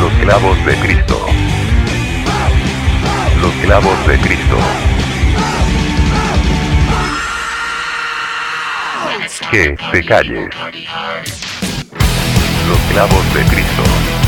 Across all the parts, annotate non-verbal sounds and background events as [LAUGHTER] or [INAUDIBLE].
Los clavos de Cristo. Los clavos de Cristo. Que te calles. Los clavos de Cristo.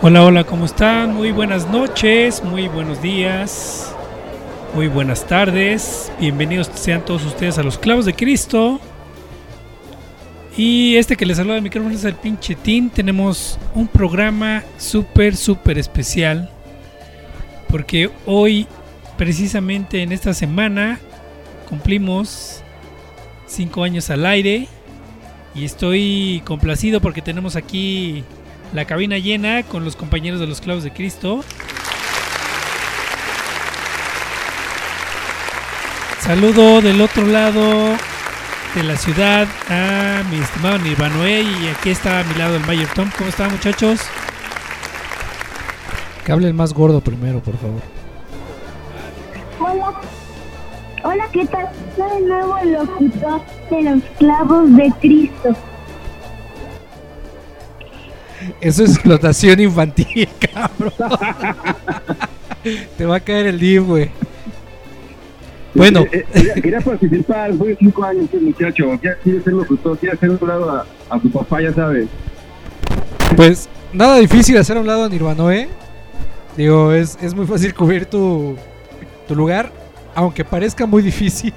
Hola, hola, ¿cómo están? Muy buenas noches, muy buenos días, muy buenas tardes. Bienvenidos sean todos ustedes a los clavos de Cristo. Y este que les saluda el micrófono es el pinche Tin. Tenemos un programa súper, súper especial. Porque hoy, precisamente en esta semana, cumplimos cinco años al aire. Y estoy complacido porque tenemos aquí la cabina llena con los compañeros de los clavos de Cristo. Saludo del otro lado de la ciudad a mi estimado Nirvanoe y aquí está a mi lado el Mayor Tom. ¿Cómo están muchachos? Que hable el más gordo primero, por favor. ¿Qué tal? Soy el nuevo locutor de los clavos de Cristo. Eso es explotación infantil, [LAUGHS] cabrón. Te va a caer el DIV, güey. Bueno. Eh, eh, quería, participar, fue cinco años este muchacho. Ya quiere ser locutor, quiere hacer un lado a, a tu papá, ya sabes. Pues nada difícil hacer a un lado a Nirvana, ¿eh? Digo, es, es muy fácil cubrir tu, tu lugar, aunque parezca muy difícil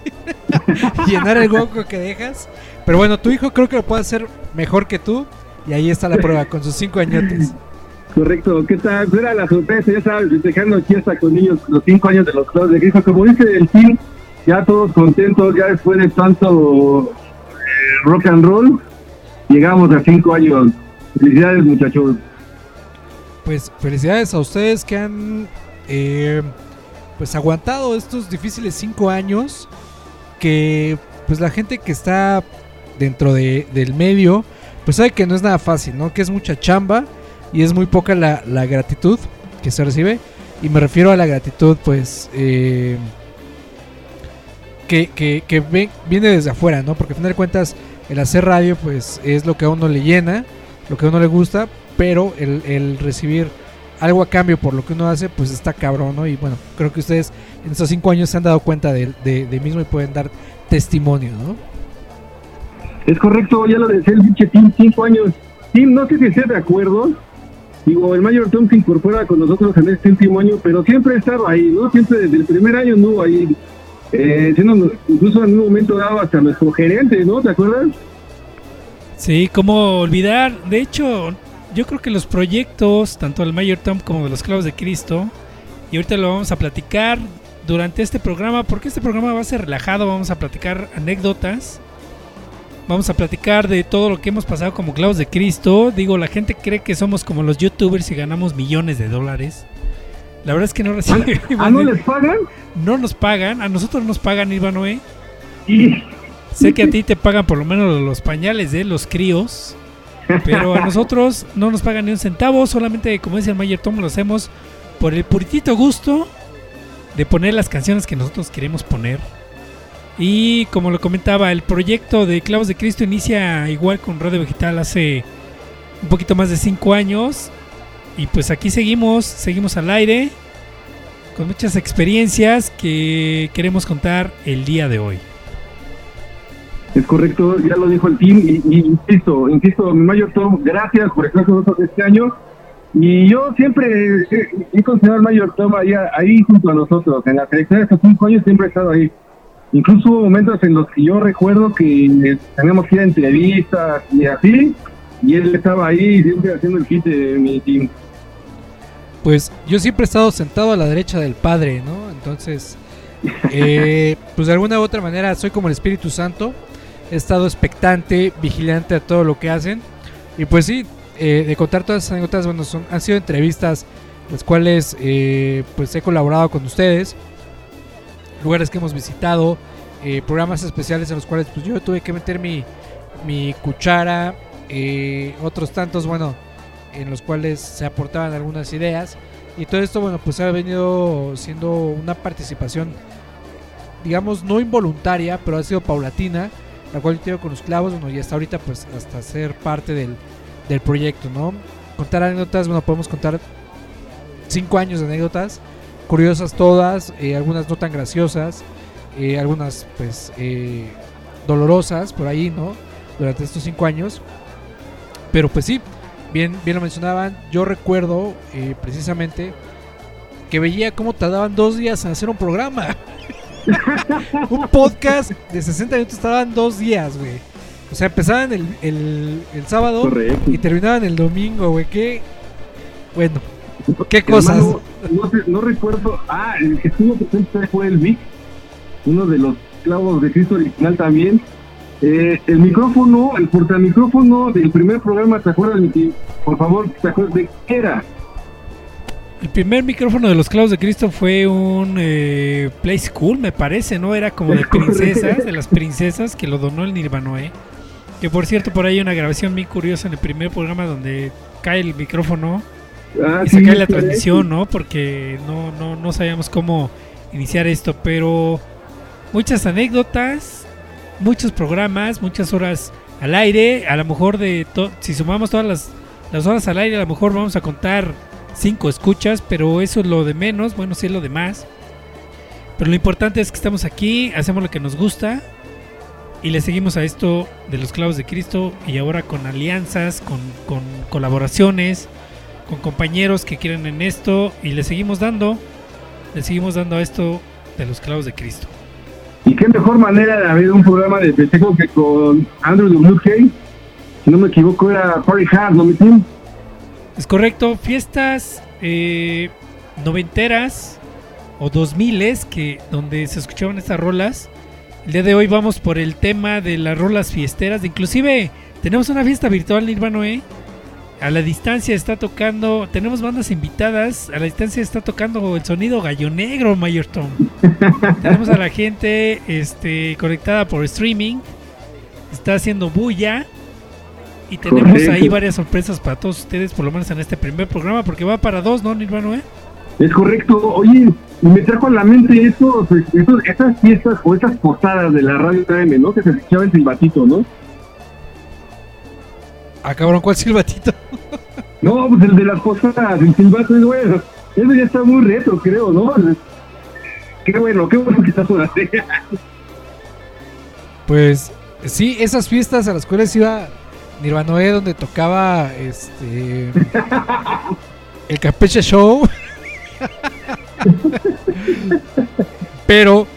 [LAUGHS] llenar el hueco que dejas. Pero bueno, tu hijo creo que lo puede hacer mejor que tú. Y ahí está la prueba, con sus cinco añotes. Correcto, ¿qué tal? Era la sorpresa, ya sabes, festejando aquí hasta con niños los cinco años de los clubes de Cristo. Como dice el team, ya todos contentos, ya después de tanto eh, rock and roll, llegamos a cinco años. Felicidades, muchachos. Pues felicidades a ustedes que han eh, pues aguantado estos difíciles cinco años. Que pues la gente que está dentro de, del medio, pues sabe que no es nada fácil, ¿no? Que es mucha chamba y es muy poca la, la gratitud que se recibe. Y me refiero a la gratitud, pues, eh, que, que, viene desde afuera, ¿no? Porque al final de cuentas, el hacer radio, pues, es lo que a uno le llena, lo que a uno le gusta, pero el, el recibir algo a cambio por lo que uno hace, pues está cabrón, ¿no? Y bueno, creo que ustedes en estos cinco años se han dado cuenta de, de, de mismo y pueden dar testimonio, ¿no? Es correcto, ya lo decía el pinche Tim, cinco años. Tim, no sé si estés de acuerdo. Digo, el Mayor Tom se incorpora con nosotros en este último año, pero siempre ha estado ahí, ¿no? Siempre desde el primer año no ahí. Eh, siendo, incluso en un momento dado hasta nuestro gerente, ¿no? ¿Te acuerdas? Sí, cómo olvidar. De hecho, yo creo que los proyectos, tanto del Mayor Tom como de los Clavos de Cristo, y ahorita lo vamos a platicar durante este programa, porque este programa va a ser relajado, vamos a platicar anécdotas Vamos a platicar de todo lo que hemos pasado como clavos de Cristo. Digo, la gente cree que somos como los youtubers y ganamos millones de dólares. La verdad es que no recibimos. [LAUGHS] ¿Ah, no les pagan? No nos pagan. A nosotros nos pagan, Ivanoe. Sé que a ti te pagan por lo menos los pañales de los críos. Pero a nosotros no nos pagan ni un centavo. Solamente, como dice el Mayer Tom, lo hacemos por el puritito gusto de poner las canciones que nosotros queremos poner. Y como lo comentaba, el proyecto de Clavos de Cristo inicia igual con Radio Vegetal hace un poquito más de 5 años. Y pues aquí seguimos, seguimos al aire, con muchas experiencias que queremos contar el día de hoy. Es correcto, ya lo dijo el team y, insisto, insisto, mi mayor Tom, gracias por estar con nosotros este año. Y yo siempre he, considerado al mayor Tom ahí, ahí junto a nosotros, en la selección de estos cinco años siempre he estado ahí. Incluso hubo momentos en los que yo recuerdo que teníamos que ir a entrevistas y así, y él estaba ahí siempre haciendo el kit de mi team. Pues yo siempre he estado sentado a la derecha del Padre, ¿no? Entonces, eh, [LAUGHS] pues de alguna u otra manera soy como el Espíritu Santo. He estado expectante, vigilante a todo lo que hacen. Y pues sí, eh, de contar todas esas anécdotas, bueno, son, han sido entrevistas las cuales eh, pues he colaborado con ustedes lugares que hemos visitado, eh, programas especiales en los cuales pues yo tuve que meter mi, mi cuchara, eh, otros tantos, bueno, en los cuales se aportaban algunas ideas. Y todo esto, bueno, pues ha venido siendo una participación, digamos, no involuntaria, pero ha sido paulatina, la cual yo tengo con los clavos, bueno, y hasta ahorita, pues hasta ser parte del, del proyecto, ¿no? Contar anécdotas, bueno, podemos contar cinco años de anécdotas curiosas todas, eh, algunas no tan graciosas, eh, algunas pues eh, dolorosas por ahí, ¿no? Durante estos cinco años. Pero pues sí, bien, bien lo mencionaban, yo recuerdo precisamente que veía cómo tardaban dos días en hacer un programa. [LAUGHS] un podcast de 60 minutos tardaban dos días, güey. O sea, empezaban el, el, el sábado y terminaban el domingo, güey. Que, bueno, ¿Qué cosas? no, no, recuerdo. Ah, el que estuvo presente fue el Vic, uno de los clavos de Cristo original también. Eh, el micrófono, el portamicrófono del primer programa, ¿te acuerdas? Por favor, ¿te acuerdas de qué era? El primer micrófono de los clavos de Cristo fue un eh, Play School, me parece, ¿no? Era como de [LAUGHS] princesas, de las princesas que lo donó el Nirvanoe. Que por cierto, por ahí hay una grabación muy curiosa en el primer programa donde cae el micrófono Ah, y se cae la transmisión, ¿no? Porque no, no, no sabíamos cómo iniciar esto, pero muchas anécdotas, muchos programas, muchas horas al aire. A lo mejor de si sumamos todas las, las horas al aire, a lo mejor vamos a contar cinco escuchas, pero eso es lo de menos, bueno, sí es lo de más. Pero lo importante es que estamos aquí, hacemos lo que nos gusta y le seguimos a esto de los clavos de Cristo y ahora con alianzas, con, con colaboraciones, con compañeros que quieren en esto y le seguimos dando, le seguimos dando a esto de los clavos de Cristo. Y qué mejor manera de haber un programa de festejo que con Andrew WK. Si no me equivoco, era Party Hard, ¿no, mi team? Es correcto, fiestas eh, noventeras o dos miles que donde se escuchaban estas rolas. El día de hoy vamos por el tema de las rolas fiesteras. Inclusive tenemos una fiesta virtual, Nirvana ¿eh? A la distancia está tocando, tenemos bandas invitadas. A la distancia está tocando el sonido gallo negro, Mayor Tom. [LAUGHS] tenemos a la gente este, conectada por streaming. Está haciendo bulla. Y tenemos Correcto. ahí varias sorpresas para todos ustedes, por lo menos en este primer programa, porque va para dos, ¿no, Nirvana? ¿eh? Es correcto. Oye, me trajo a la mente estos, estos, estas fiestas o estas posadas de la radio AM, ¿no? Que se escuchaba el silbatito, ¿no? Ah, cabrón, ¿cuál silbatito? [LAUGHS] No, pues el de las posadas, el silbato es bueno. Eso ya está muy retro, creo, ¿no? Qué bueno, qué bueno que estás por hacer. Pues sí, esas fiestas a las cuales iba Nirvanoé, donde tocaba este el Campeche Show. [LAUGHS] Pero,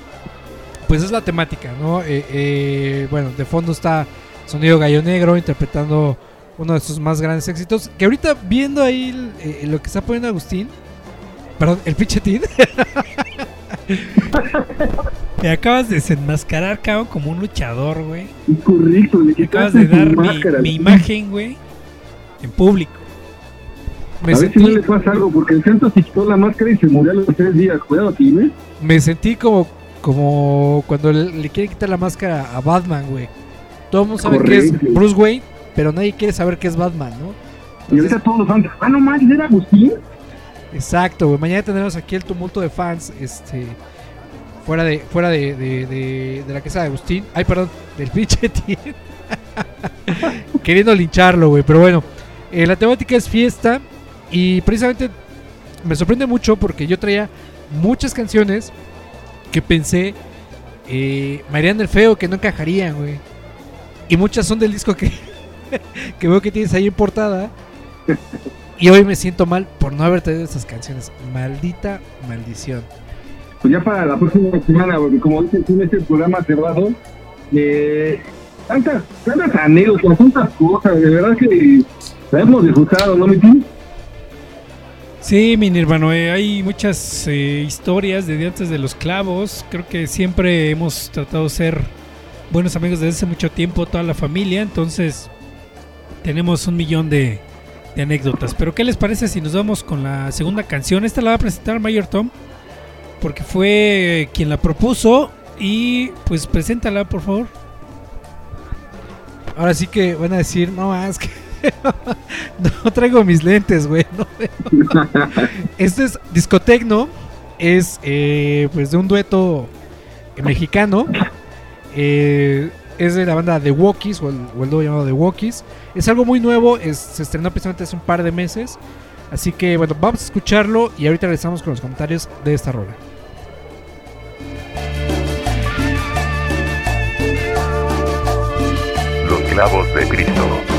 pues es la temática, ¿no? Eh, eh, bueno, de fondo está Sonido Gallo Negro interpretando uno de sus más grandes éxitos. Que ahorita viendo ahí eh, lo que está poniendo Agustín, perdón, el Pichetín. [LAUGHS] Me acabas de desenmascarar, cabrón, como un luchador, güey. Correcto, le Me acabas de dar mi, imagen, güey, en público. Me a ver si no le pasa algo, porque el centro se quitó la máscara y se murió a los tres días. Cuidado aquí, ¿ves? me sentí como, como cuando le, le quiere quitar la máscara a Batman, güey. Todo el mundo sabe que es. Bruce Wayne, pero nadie quiere saber que es Batman, ¿no? Y ahorita todos los fans, ah, no manches, era Agustín. Exacto, güey. Mañana tendremos aquí el tumulto de fans, este, fuera de, fuera de, de, de- de la casa de Agustín. Ay, perdón, del pinche. [LAUGHS] Queriendo lincharlo, güey. Pero bueno, eh, la temática es fiesta y precisamente me sorprende mucho porque yo traía muchas canciones que pensé eh, me harían el feo que no encajarían, güey. Y muchas son del disco que, [LAUGHS] que veo que tienes ahí en portada. Y hoy me siento mal por no haber traído esas canciones. Maldita maldición. Pues ya para la próxima semana, porque como dices en este programa cerrado, eh, tantas, tantas anécdotas, tantas cosas, de verdad que la hemos disfrutado, ¿no, mi team? Sí, mi Nirvano, eh, hay muchas eh, historias de antes de los clavos. Creo que siempre hemos tratado de ser buenos amigos desde hace mucho tiempo, toda la familia. Entonces, tenemos un millón de, de anécdotas. Pero, ¿qué les parece si nos vamos con la segunda canción? Esta la va a presentar Mayor Tom, porque fue quien la propuso. Y pues, preséntala, por favor. Ahora sí que van a decir, no más que [LAUGHS] no traigo mis lentes, güey. no veo". este es discotecno, es eh, pues de un dueto mexicano. Eh, es de la banda The Walkies o el, o llamado The Walkies. Es algo muy nuevo, es- se estrenó precisamente hace un par de meses. Así que bueno, vamos a escucharlo y ahorita regresamos con los comentarios de esta rola. Los clavos de Cristo.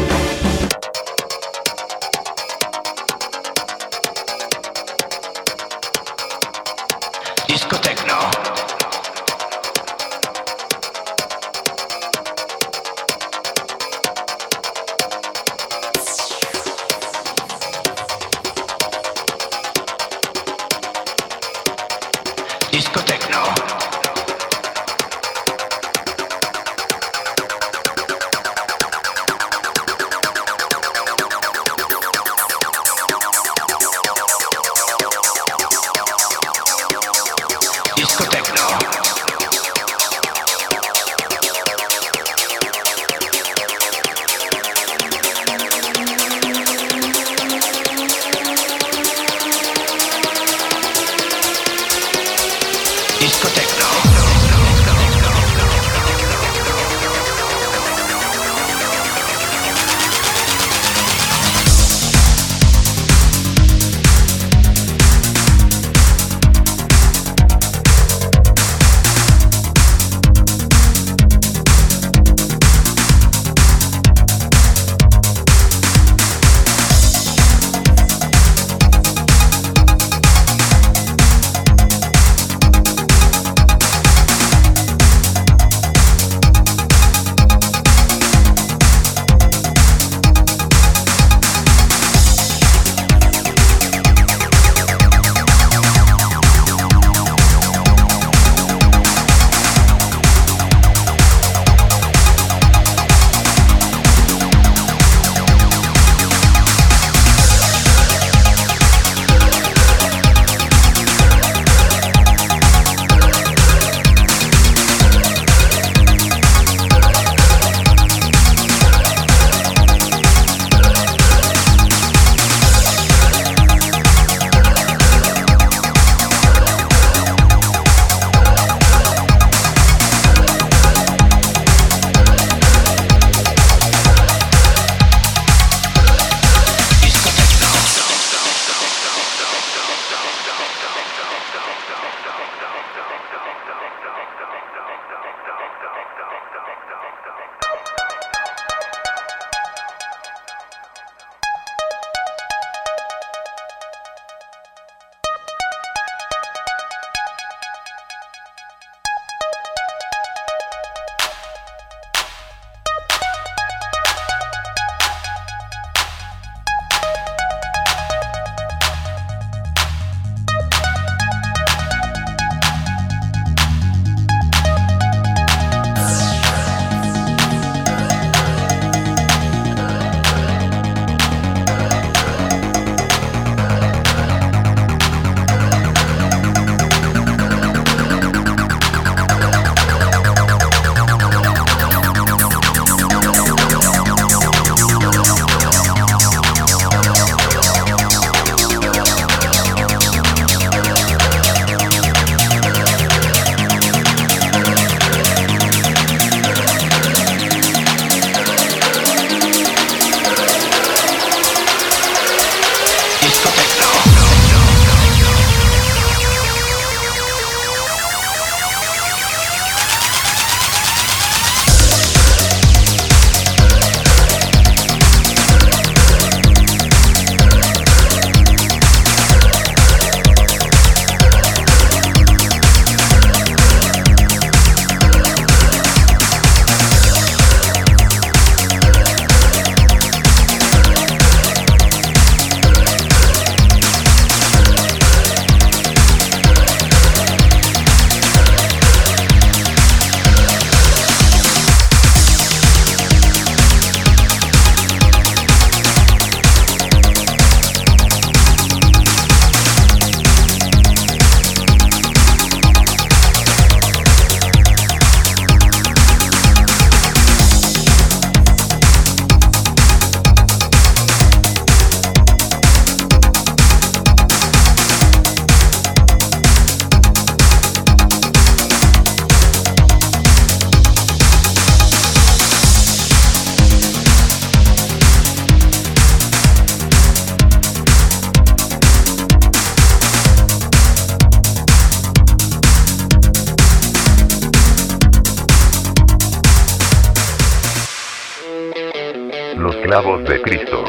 Los clavos de Cristo.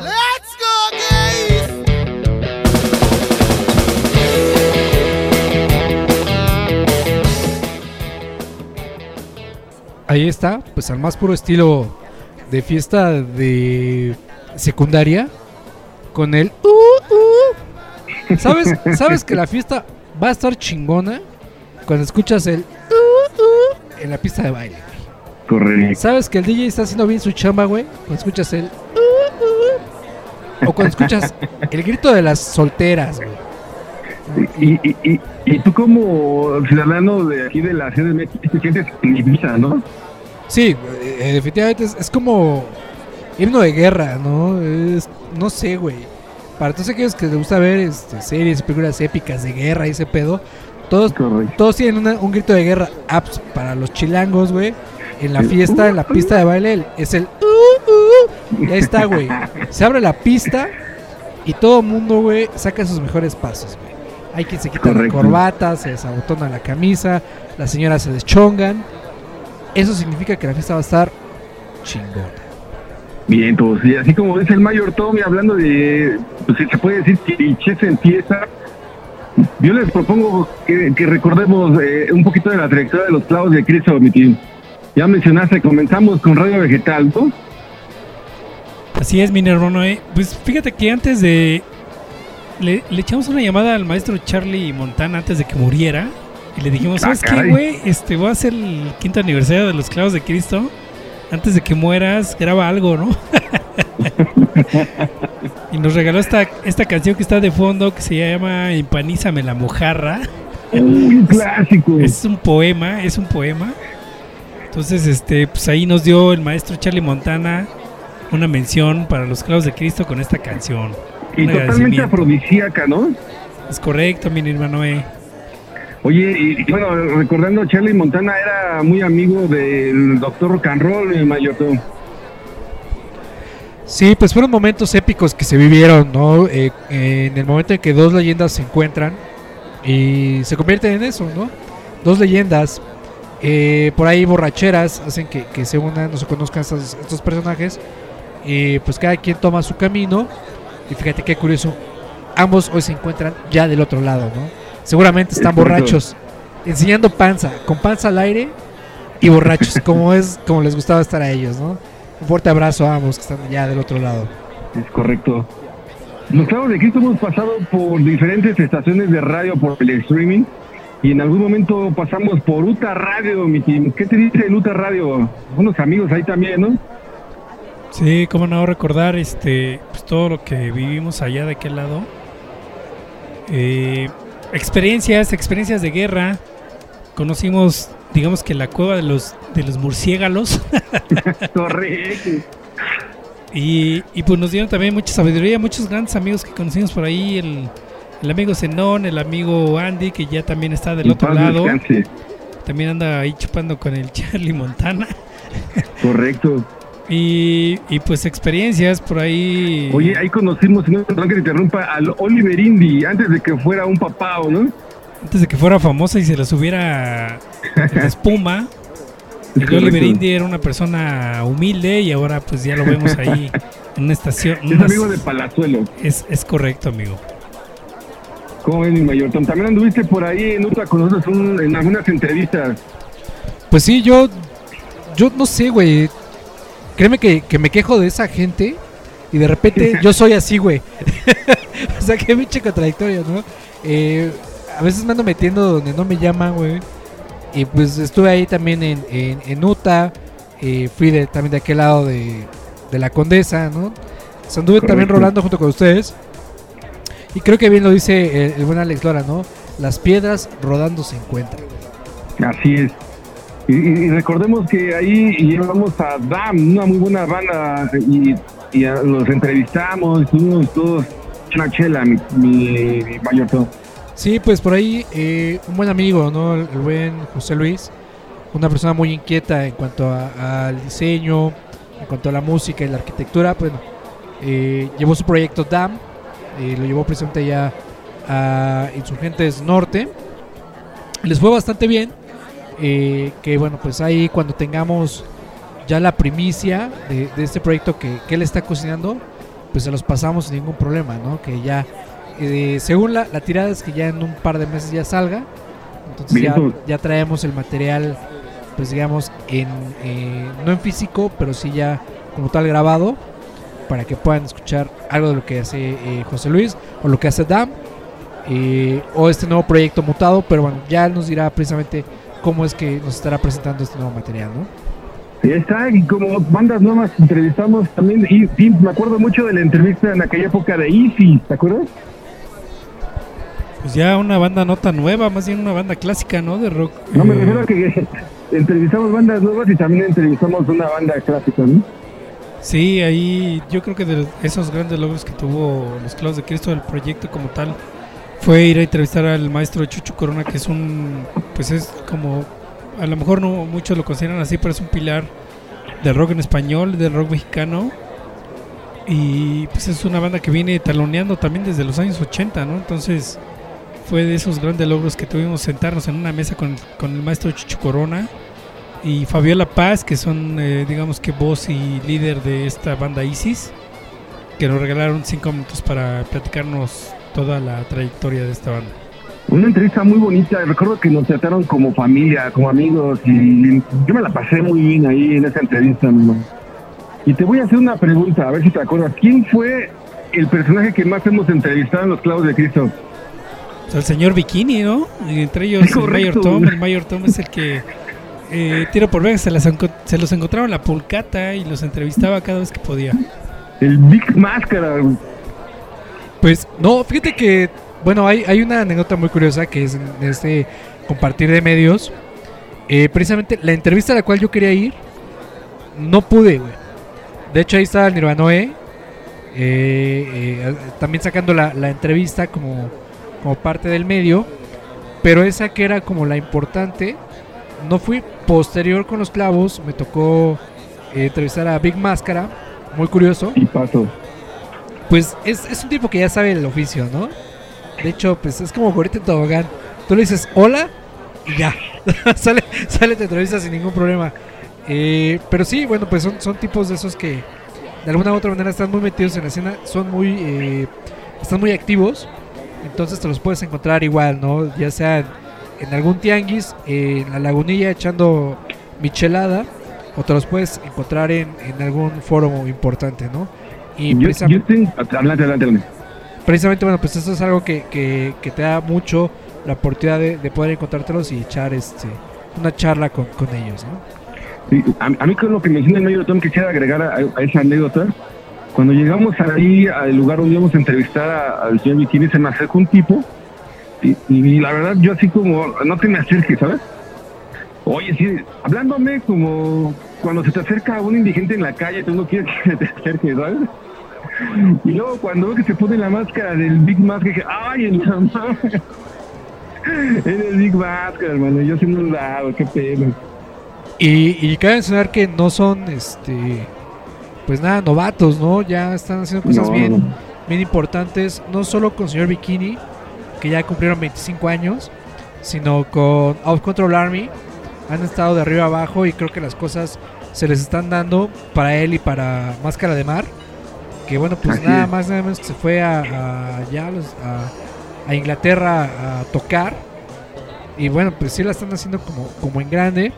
Let's go, gays! Ahí está, pues al más puro estilo de fiesta de secundaria con el uh, uh. ¿Sabes, [LAUGHS] ¿Sabes que la fiesta va a estar chingona cuando escuchas el uh, uh en la pista de baile? Correcto. ¿Sabes que el DJ está haciendo bien su chamba, güey? Cuando escuchas el uh, uh. o cuando escuchas el grito de las solteras, güey. Y, y, y, y tú como ciudadano de aquí de la Ciudad de México te sientes en Ibiza, ¿no? Sí, eh, definitivamente es, es como himno de guerra, ¿no? Es, no sé, güey. Para todos aquellos que les gusta ver este, series, películas épicas de guerra y ese pedo, todos, Correcto. todos tienen una- un grito de guerra apps para los chilangos, güey. En la fiesta, en la pista de baile, el- es el uh, uh. Y ahí está, güey. Se abre la pista y todo el mundo, güey, saca sus mejores pasos, güey. Hay quien se quita Correcto. la corbata, se desabotona la camisa, las señoras se deschongan. Eso significa que la fiesta va a estar chingona. Bien, pues, y así como dice el mayor Tommy, hablando de, pues se puede decir clichés en fiesta, yo les propongo que, que recordemos eh, un poquito de la trayectoria de los clavos de Cristo, mi team. Ya mencionaste, comenzamos con Radio Vegetal, ¿no? Así es, mi hermano. ¿eh? Pues fíjate que antes de. Le, le echamos una llamada al maestro Charlie Montana antes de que muriera. Y le dijimos: Ah, ¿Sabes qué, güey? Este, voy a hacer el quinto aniversario de los clavos de Cristo. Antes de que mueras, graba algo, ¿no? [LAUGHS] y nos regaló esta, esta canción que está de fondo que se llama Empanízame la mojarra. Un clásico. Es un poema, es un poema. Entonces, este, pues ahí nos dio el maestro Charlie Montana una mención para los clavos de Cristo con esta canción. y totalmente afrodisíaca, ¿no? Es correcto, mi hermano. eh. Oye, y, y bueno, recordando, Charlie Montana era muy amigo del doctor Rock and Roll, mi mayor Tom. Sí, pues fueron momentos épicos que se vivieron, ¿no? Eh, en el momento en que dos leyendas se encuentran y se convierten en eso, ¿no? Dos leyendas, eh, por ahí borracheras, hacen que, que se unan, no se conozcan estos, estos personajes y pues cada quien toma su camino y fíjate qué curioso, ambos hoy se encuentran ya del otro lado, ¿no? Seguramente están borrachos, enseñando panza, con panza al aire y borrachos, [LAUGHS] como es como les gustaba estar a ellos, ¿no? Un fuerte abrazo a ambos que están ya del otro lado. Es correcto. Los clavos de Cristo hemos pasado por diferentes estaciones de radio por el streaming y en algún momento pasamos por Uta Radio, mi team. ¿Qué te dice el Uta Radio? Unos amigos ahí también, ¿no? Sí, cómo no recordar este, pues, todo lo que vivimos allá de aquel lado. Eh, experiencias, experiencias de guerra. Conocimos, digamos que la cueva de los, de los murciélagos. [LAUGHS] Y, y pues nos dieron también mucha sabiduría, muchos grandes amigos que conocimos por ahí, el, el amigo Zenón, el amigo Andy, que ya también está del otro lado, descanse. también anda ahí chupando con el [LAUGHS] Charlie Montana. Correcto. Y, y pues experiencias por ahí. Oye, ahí conocimos, no perdón que te interrumpa, al Oliver Indy antes de que fuera un papao, ¿no? Antes de que fuera famosa y se la subiera en espuma. [LAUGHS] Es El Oliver. Indy era una persona humilde y ahora pues ya lo vemos ahí [LAUGHS] en una estación. Es unas- amigo de Palazuelo. es, es correcto, amigo. ¿Cómo ven, mi mayor Tom? También anduviste por ahí en Uta con nosotros un- en algunas entrevistas. Pues sí, yo. Yo no sé, güey. Créeme que, que me quejo de esa gente. Y de repente [LAUGHS] yo soy así, güey. [LAUGHS] o sea, qué pinche contradictorio, ¿no? Eh, a veces me ando metiendo donde no me llaman, güey. Y pues estuve ahí también en, en, en Utah. eh, fui de, también de aquel lado de, de la Condesa, ¿no? O sea, anduve también rolando junto con ustedes. Y creo que bien lo dice el, el buen Alex Lora, ¿no? Las piedras rodando se encuentran. Así es. Y, recordemos que ahí llevamos a DAM, una muy buena banda, y, y a- los entrevistamos, estuvimos todos una chela, mi, mi, mi mayor Tom. Sí, pues por ahí eh, un buen amigo, ¿no? El, el buen José Luis, una persona muy inquieta en cuanto al diseño, en cuanto a la música y la arquitectura, bueno, eh, llevó su proyecto DAM, eh, lo llevó precisamente ya a Insurgentes Norte, les fue bastante bien, eh, que bueno, pues ahí cuando tengamos ya la primicia de, de este proyecto que, que él está cocinando, pues se los pasamos sin ningún problema, ¿no? Que ya, eh, según la, la tirada es que ya en un par de meses ya salga, entonces ya traemos el material, pues digamos, en, eh, no en físico, pero sí ya como tal grabado, para que puedan escuchar algo de lo que hace eh, José Luis o lo que hace Dam, eh, o este nuevo proyecto mutado, pero bueno, ya él nos dirá precisamente cómo es que nos estará presentando este nuevo material, ¿no? Está, y como bandas nuevas entrevistamos también, y me acuerdo mucho de la entrevista en aquella época de Easy, ¿te acuerdas? Pues ya una banda no tan nueva, más bien una banda clásica, ¿no? De rock. No, me eh, refiero a que [LAUGHS] entrevistamos bandas nuevas y también entrevistamos una banda clásica, ¿no? Sí, ahí yo creo que de esos grandes logros que tuvo los Clavos de Cristo del proyecto como tal fue ir a entrevistar al maestro Chucho Corona, que es un, pues es como, a lo mejor no muchos lo consideran así, pero es un pilar del rock en español, del rock mexicano. Y pues es una banda que viene taloneando también desde los años 80, ¿no? Entonces fue de esos grandes logros que tuvimos sentarnos en una mesa con, con el maestro Chucho Corona y Fabiola Paz, que son, eh, digamos que voz y líder de esta banda Isis, que nos regalaron cinco minutos para platicarnos toda la trayectoria de esta banda. Una entrevista muy bonita, recuerdo que nos trataron como familia, como amigos, y yo me la pasé muy bien ahí en esa entrevista, mi hermano. Y te voy a hacer una pregunta, a ver si te acuerdas. ¿Quién fue el personaje que más hemos entrevistado en Los Clavos de Cristo? O sea, el señor Bikini, ¿no? Y entre ellos el Mayor. Tom. El Mayor Tom es el que, eh, tiro por ver, se, las se los encontraba en la pulcata y los entrevistaba cada vez que podía. El Big Máscara. Pues no, fíjate que, bueno, hay, hay una anécdota muy curiosa que es en este compartir de medios. Eh, precisamente la entrevista a la cual yo quería ir, no pude, güey. De hecho, ahí está el Nirvanoe, eh, eh, también sacando la, la entrevista como, como parte del medio. Pero esa que era como la importante, no fui posterior con los clavos, me tocó eh, entrevistar a Big Máscara, muy curioso Y paso. pues es, es un tipo que ya sabe el oficio, ¿no? De hecho, pues es como gorrito en tobogán. Tú le dices hola y ya. [LAUGHS] sale, sale te entrevista sin ningún problema. Eh, pero sí, bueno, pues son, son tipos de esos que de alguna u otra manera están muy metidos en la escena, son muy, eh, están muy activos. Entonces te los puedes encontrar igual, ¿no? Ya sea en, en algún tianguis, en la lagunilla echando michelada, o te los puedes encontrar en, en algún foro importante, ¿no? Y Yo, precisamente- yo. Adelante, adelante, adelante. precisamente, bueno, pues esto es algo que, que, que te da mucho la oportunidad de, de poder encontrártelos y echar este una charla con, con ellos, ¿no? Sí, a, a mí con lo que menciona el medio Tom quisiera agregar a, a esa anécdota. Cuando llegamos ahí al lugar donde íbamos a entrevistar a- al señor Bikini, se me acercó un tipo y, y la verdad yo así como, no te me acerques, ¿sabes? Oye, sí, hablándome como cuando se te acerca un indigente en la calle, tú no quieres que te acerques, ¿sabes? Y luego cuando veo que se pone la máscara del Big Mask, dije, ¡ay, en la madre! Era el Big Mask, hermano, yo siendo un lado, qué pena. Y, y cabe mencionar que no son, este, pues nada, novatos, ¿no? Ya están haciendo cosas No, bien, no. bien importantes, no solo con señor Bikini, que ya cumplieron 25 años, sino con Out Control Army. Han estado de arriba abajo y creo que las cosas se les están dando para él y para Máscara de Mar. Que bueno, pues Así nada es. más, nada menos que se fue a, a, allá a los- a- a Inglaterra a tocar. Y bueno, pues sí la están haciendo como, como en grande.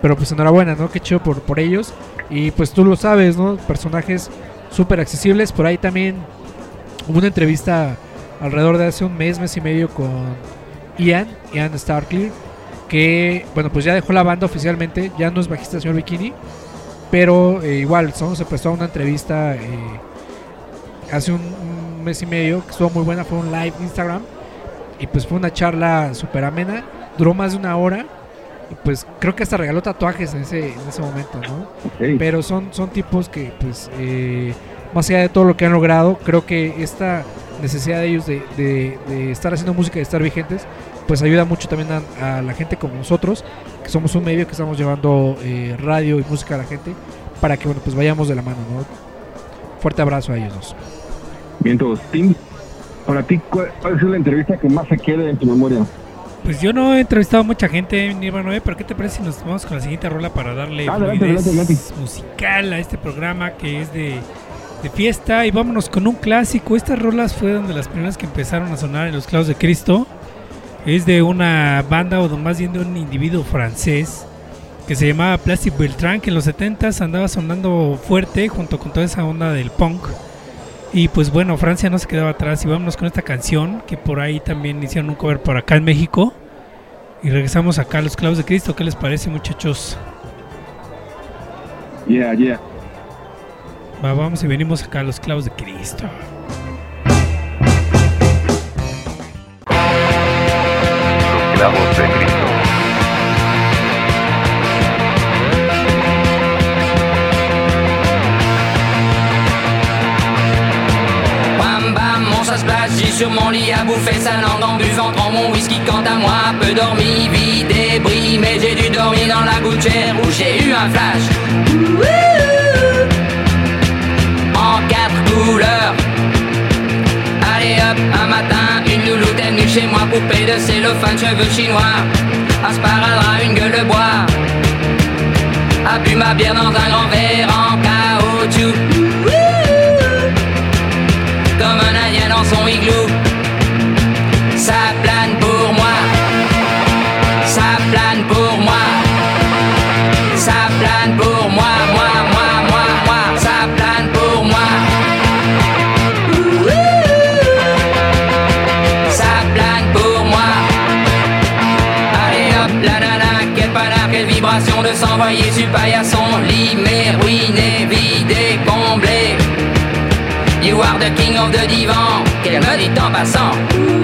Pero pues enhorabuena, ¿no? Qué chido por, por ellos. Y pues tú lo sabes, ¿no? Personajes súper accesibles. Por ahí también hubo una entrevista alrededor de hace un mes, mes y medio con Ian, Ian Starkler. Que, bueno, pues ya dejó la banda oficialmente. Ya no es bajista señor Bikini. Pero eh, igual, solo se prestó a una entrevista eh, hace un, un mes y medio. Que estuvo muy buena. Fue un live Instagram. Y pues fue una charla súper amena. Duró más de una hora. Y pues creo que hasta regaló tatuajes en ese, en ese momento, ¿no? Pero son, son tipos que, pues, eh, más allá de todo lo que han logrado, creo que esta necesidad de ellos de, de- de estar haciendo música y de estar vigentes, pues ayuda mucho también a, a la gente como nosotros, que somos un medio que estamos llevando eh, radio y música a la gente, para que, bueno, pues vayamos de la mano, ¿no? Fuerte abrazo a ellos dos. Bien, todos. Tim, para ti, ¿cuál, sido la entrevista que más se queda en tu memoria? Pues yo no he entrevistado a mucha gente, Nirvana 9, pero ¿qué te parece si nos vamos con la siguiente rola para darle Adelante, fluidez adelante, adelante. musical a este programa que es de, de fiesta? Y vámonos con un clásico. Estas rolas fueron de las primeras que empezaron a sonar en los clavos de Cristo. Es de una banda, o más bien de un individuo francés, que se llamaba Plastic Beltran, que en los 70s andaba sonando fuerte junto con toda esa onda del punk. Y pues bueno, Francia no se quedaba atrás y vámonos con esta canción que por ahí también hicieron un cover por acá en México. Y regresamos acá a los clavos de Cristo. ¿Qué les parece muchachos? Yeah, yeah. Va, vamos y venimos acá a los clavos de Cristo. Los clavos de Cristo. Bam bam, mon ça se j'ai sur mon lit à bouffer sa langue en buvant en mon whisky quant à moi peu dormi, vie débris, mais j'ai dû dormir dans la gouttière où j'ai eu un flash. Allez hop, un matin, une louloute est venue chez moi, poupée de cellophane, cheveux chinois, un sparadrap, une gueule de bois. A bu ma bière dans un grand verre s'envoyer le paillasson, limé, ruiné, vidé, comblé. You are the king of the divan, qu'elle me dit en passant?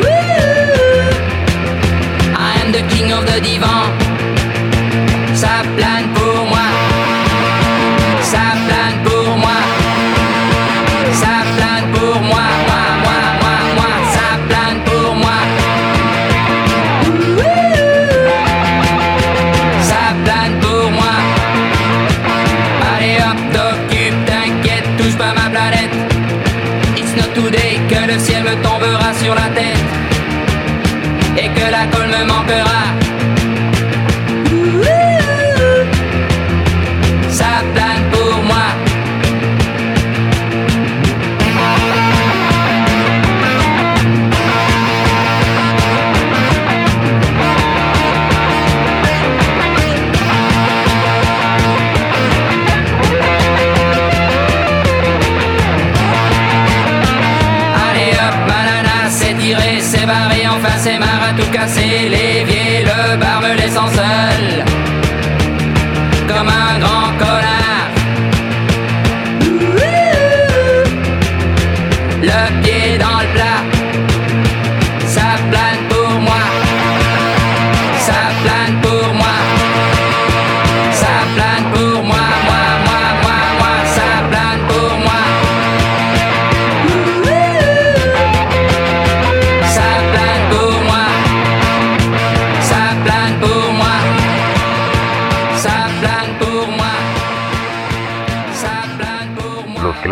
C'est barré, enfin c'est marre à tout casser. L'évier,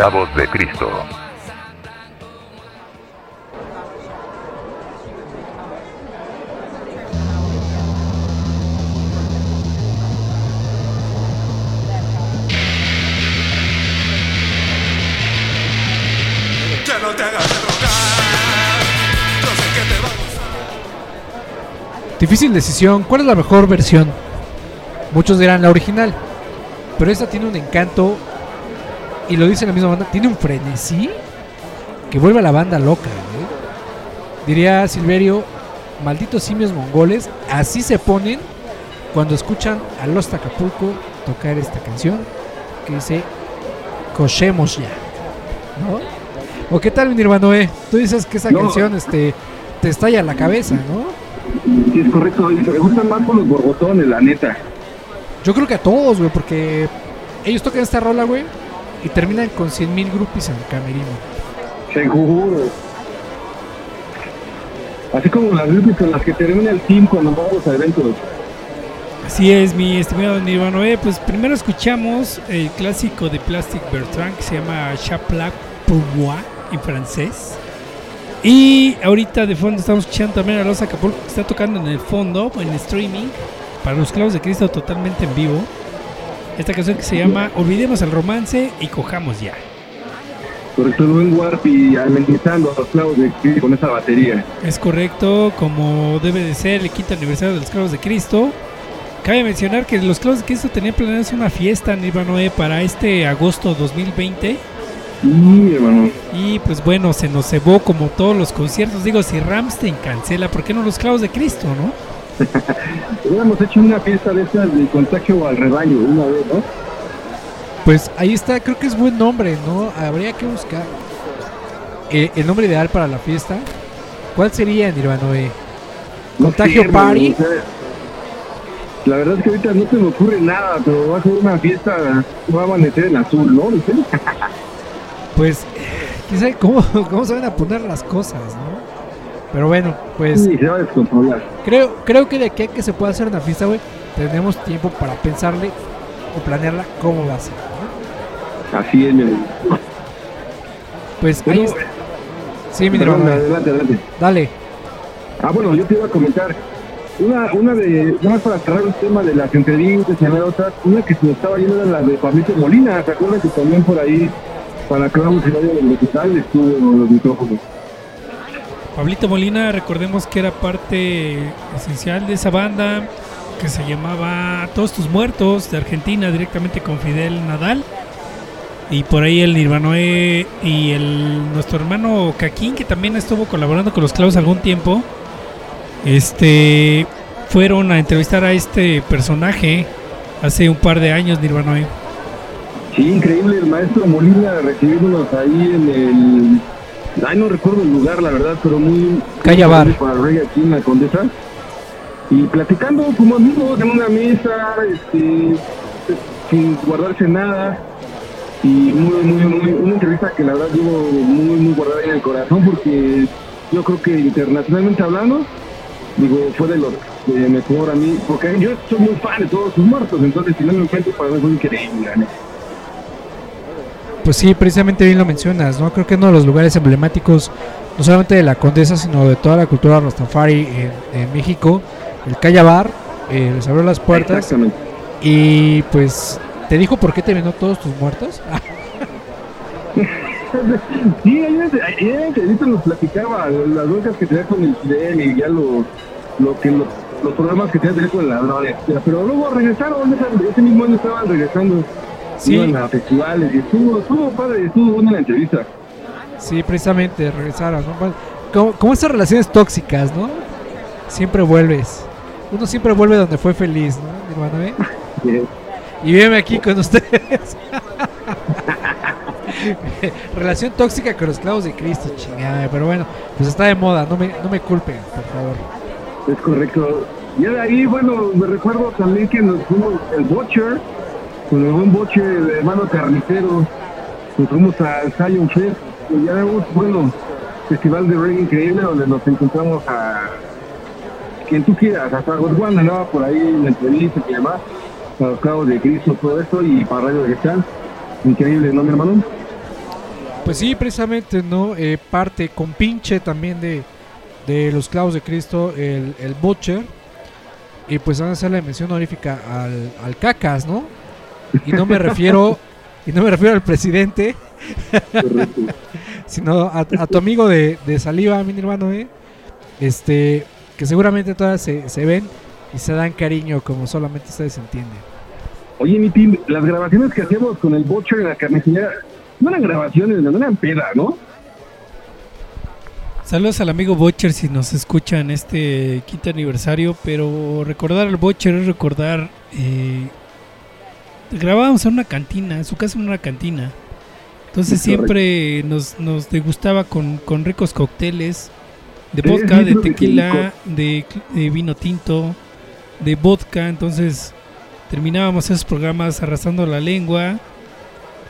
Los clavos de Cristo. Que no te hagas de rogar. Yo sé que te va a gustar. Difícil decisión. ¿Cuál es la mejor versión? Muchos dirán la original. Pero esta tiene un encanto. Y lo dice la misma banda. Tiene un frenesí. Que vuelve a la banda loca. ¿eh? Diría Silverio. Malditos simios mongoles. Así se ponen. Cuando escuchan a los Tacapulco tocar esta canción. Que dice. Cochemos ya. ¿No? ¿O qué tal, mi hermano? Eh? Tú dices que esa No. canción este, te estalla la cabeza, ¿no? Sí, es correcto. Y me gustan más con los borbotones, la neta. Yo creo que a todos, güey, porque ellos tocan esta rola, güey, y terminan con 100 mil groupies en el camerino. Seguro. Así como las grupos con las que termina el team cuando vamos a eventos. Así es, mi estimado Nirvana. Eh, pues primero escuchamos el clásico de Plastic Bertrand que se llama Chaplac pour moi en francés. Y ahorita de fondo estamos escuchando también a Los Acapulco que está tocando en el fondo, en streaming, para los clavos de Cristo totalmente en vivo. Esta canción que se llama Olvidemos el romance y cojamos ya. Correcto, buen Warp y amenizando a los clavos de Cristo con esa batería. Es correcto, como debe de ser el quinto aniversario de los clavos de Cristo. Cabe mencionar que los clavos de Cristo tenían planeados una fiesta en Noé para este agosto 2020. Sí, hermano. Y pues bueno, se nos cebó como todos los conciertos. Digo, si Ramstein cancela, ¿por qué no los clavos de Cristo, no? [LAUGHS] Hubiéramos hecho una fiesta de estas de contagio al rebaño una vez, ¿no? Pues ahí está, creo que es buen nombre, ¿no? Habría que buscar eh, el nombre ideal para la fiesta. ¿Cuál sería, Nirvanoe? No ¿Contagio party? la verdad es que ahorita no se me ocurre nada, pero va a ser una fiesta, va a amanecer en azul, ¿no? [LAUGHS] Pues, quién sabe cómo, [LAUGHS] cómo se van a poner las cosas, ¿no? Pero bueno, pues Sí, se va a descontrolar. creo, creo que de aquí a que se pueda hacer una fiesta, güey, tenemos tiempo para pensarle o planearla cómo va a ser, ¿no? Así es. Pues ahí está. Sí, mi Nirvanoe. adelante, adelante. Dale. Ah, bueno, yo te iba a comentar. Una, una de, nada más para cerrar el tema de las entrevistas y anécdotas, una que se me estaba yendo era la de Pablito Molina. ¿Se acuerdan que también por ahí, para Clavos y Radio del Vegetal, estuvo los micrófonos? Pablito Molina, recordemos que era parte esencial de esa banda que se llamaba Todos tus muertos de Argentina, directamente con Fidel Nadal. Y por ahí el Nirvanoe y el nuestro hermano Caquín, que también estuvo colaborando con los clavos algún tiempo, este fueron a entrevistar a este personaje hace un par de años, Nirvanoe. Sí, increíble el maestro Molina recibiéndonos ahí en el... Ay, no recuerdo el lugar, la verdad, pero muy... Calla Bar. Para reggae aquí en la Condesa. Y platicando como amigos en una mesa, este, sin guardarse nada. Y muy, muy, muy, una entrevista que la verdad llevo muy, muy guardada en el corazón porque yo creo que internacionalmente hablando, digo, fue de los que mejor a mí, porque yo soy muy fan de todos sus muertos, entonces si no me encuentro para mí fue increíble. Pues sí, precisamente bien lo mencionas, ¿no? Creo que uno de los lugares emblemáticos, no solamente de la Condesa, sino de toda la cultura Rastafari en, en México, el Calla Bar, eh, les abrió las puertas Exactamente. y pues te dijo por qué te vendió todos tus muertos. [LAUGHS] Sí, ayer, nos platicaba las broncas que tenía con el Fidel y ya lo, lo que lo- los problemas que tenía con el ladrón, etcétera. Pero luego regresaron, ese mismo año estaban regresando. Sí. Iban a festivales y estuvo, estuvo padre, estuvo buena la entrevista. Sí, precisamente regresaron, Como, como esas relaciones tóxicas, ¿no? Siempre vuelves. Uno siempre vuelve donde fue feliz, ¿no? Hermano, ¿eh? Eh, Y véeme aquí con ustedes. [LAUGHS] Relación tóxica con los clavos de Cristo, chingada. Pero bueno, pues está de moda, no me, no me culpen, por favor. Es correcto. Y de ahí, bueno, me recuerdo también que nos fuimos el Butcher, con el buen Butcher, el hermano carnicero, nos fuimos al Zion Fest, y ya vemos, bueno, festival de reggae increíble donde nos encontramos a quien tú quieras, hasta Godwan andaba por ahí en la entrevista y demás, a los clavos de Cristo, todo esto, y para Radio Vegetal, increíble, ¿no, mi hermano? Pues sí, precisamente, ¿no? Eh, parte con pinche también de, de los clavos de Cristo, el, el Butcher. Y pues van a hacerle mención honorífica al, al cacas, ¿no? Y no me refiero, y no me refiero al presidente, sino a, a tu amigo de, de saliva, mi hermano, ¿eh? Este, que seguramente todas se, se ven y se dan cariño como solamente ustedes entienden. Oye, mi team, las grabaciones que hacíamos con el Butcher en la carnicería, no eran grabaciones, no eran peda, ¿no? Saludos al amigo Butcher si nos escucha en este quinto aniversario, pero recordar al Butcher es recordar... Eh, grabábamos en una cantina, en su casa en una cantina. Entonces Es siempre nos, nos degustaba con, con ricos cócteles de vodka, de tequila, de, de vino tinto, de vodka. Entonces terminábamos esos programas arrastrando la lengua,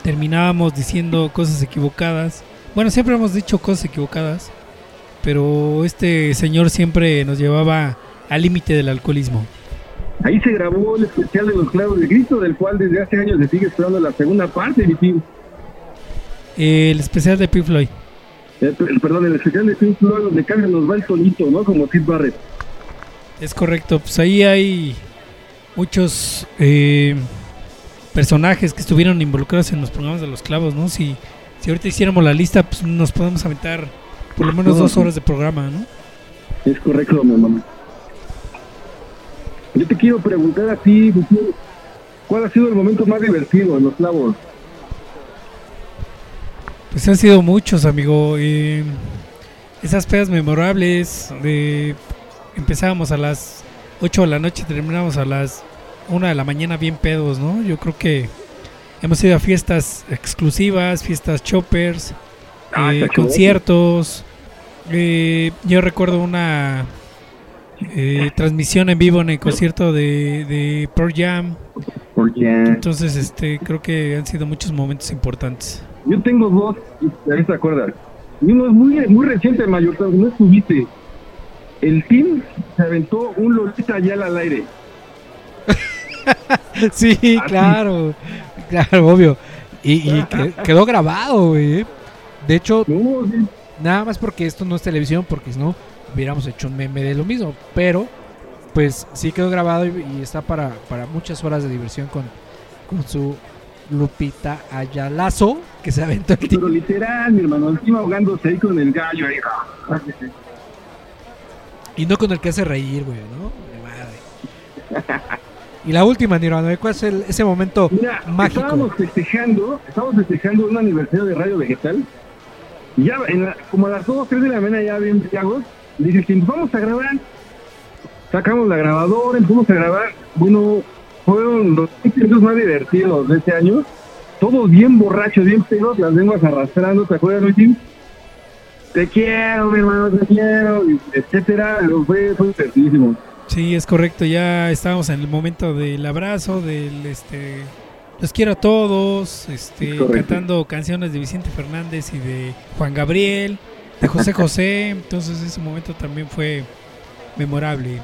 terminábamos diciendo cosas equivocadas. Bueno, siempre hemos dicho cosas equivocadas, pero este señor siempre nos llevaba al límite del alcoholismo. Ahí se grabó el especial de los clavos de Cristo, del cual desde hace años se sigue esperando la segunda parte, mi team. El especial de Pink Floyd. Eh, per- perdón, el especial de Pink Floyd donde casi nos va el solito, ¿no? Como Sid Barrett. Es correcto, pues ahí hay muchos eh, personajes que estuvieron involucrados en los programas de los clavos, ¿no? Si, si ahorita hiciéramos la lista, pues nos podemos aventar por lo menos No, dos horas de programa, ¿no? Es correcto, mi hermano. Yo te quiero preguntar a ti, ¿cuál ha sido el momento más divertido en los clavos? Pues han sido muchos, amigo. eh, esas pedas memorables de empezábamos a las 8 de la noche, terminamos a las 1 de la mañana bien pedos, ¿no? Yo creo que hemos ido a fiestas exclusivas, fiestas choppers, Ah, eh, conciertos. eh, yo recuerdo una eh, transmisión en vivo en el concierto de, de Pearl Jam. Porque Entonces, este, creo que han sido muchos momentos importantes. yo tengo dos, ahí se acuerdan. Y uno es muy, muy reciente, mayor, no estuviste. El team se aventó un Lolita Ayala al aire. [LAUGHS] Sí, Ah, claro. Claro, obvio. Y, y [LAUGHS] que- quedó grabado, güey. ¿eh? De hecho, No, sí, nada más porque esto no es televisión, porque si no, hubiéramos hecho un meme de lo mismo. Pero, pues sí quedó grabado y, y está para, para muchas horas de diversión con, con su Lupita Ayalazo, que se aventó el pero literal, mi hermano, team ahogándose ahí con el gallo ahí. Y no con el que hace reír, güey, ¿no? De madre. Y la última, Nirvana, ¿cuál es el- ese momento Mira, mágico? estábamos festejando, estábamos festejando un aniversario de Radio Vegetal. Y ya, en la- como a las 2 o 3 de la mañana, ya bien briagos, dice team, vamos a grabar. Sacamos la grabadora, empezamos a grabar. Bueno, fueron los minutos más divertidos de este año. Todos bien borrachos, bien pedos, las lenguas arrastrando, ¿te acuerdas, Luis? Te quiero, mi hermano, te quiero, etcétera. Fue, fue divertidísimo. Sí, es correcto. Ya estábamos en el momento del abrazo, del este. Los quiero a todos, este, Es cantando canciones de Vicente Fernández y de Juan Gabriel, de José José. Entonces ese momento también fue memorable.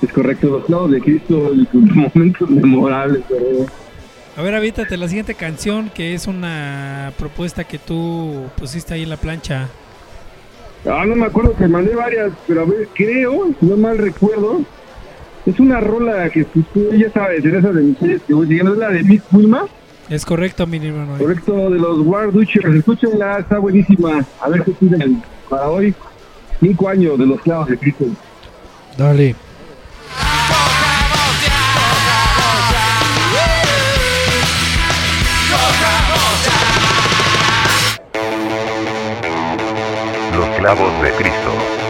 Es correcto, los clavos de Cristo momentos memorables, pero... A ver, avítate la siguiente canción, que es una propuesta que tú pusiste ahí en la plancha. Ah, no me acuerdo que mandé varias, pero a ver, creo, si no mal recuerdo, es una rola que pues, tú ya sabes, de esas de mis que voy siguiendo, es la de Miss Pulma, Es correcto, mi hermano. correcto, de los War Duchers, escúchenla, está buenísima, a ver qué piden para hoy, cinco años de los clavos de Cristo. Dale. Los clavos de Cristo.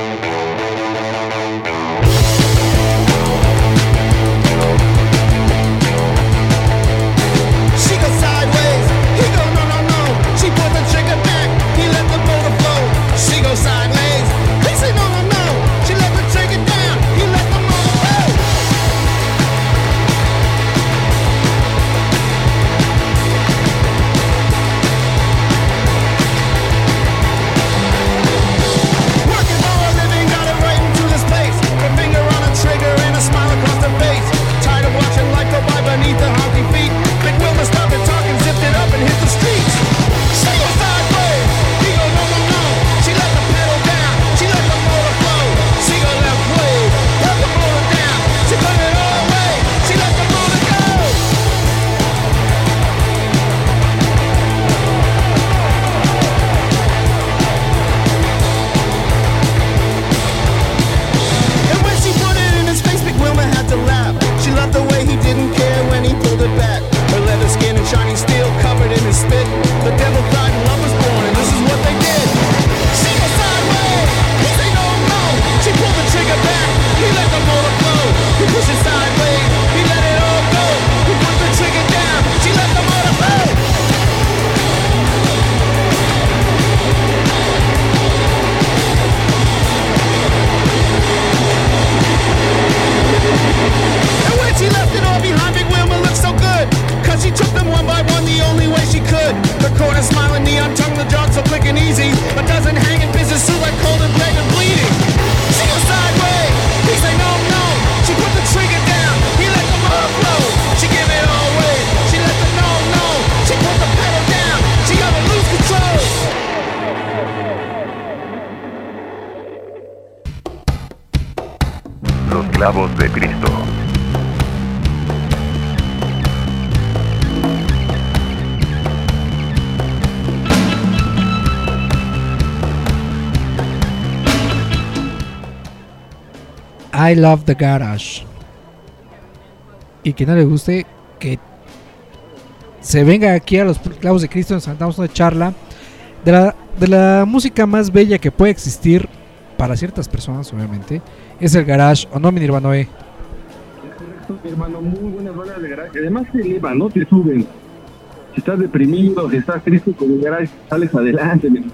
Love the garage. Y que no le guste, que se venga aquí a los clavos de Cristo. Nos sentamos una charla de la, de la música más bella que puede existir para ciertas personas, obviamente. Es el garage, ¿o no, mi Nirvanoe? Es correcto, mi hermano, muy buenas bandas de garage. Además te elevan, ¿no? Te suben. Si estás deprimido, si estás triste con el garage, sales adelante. mi-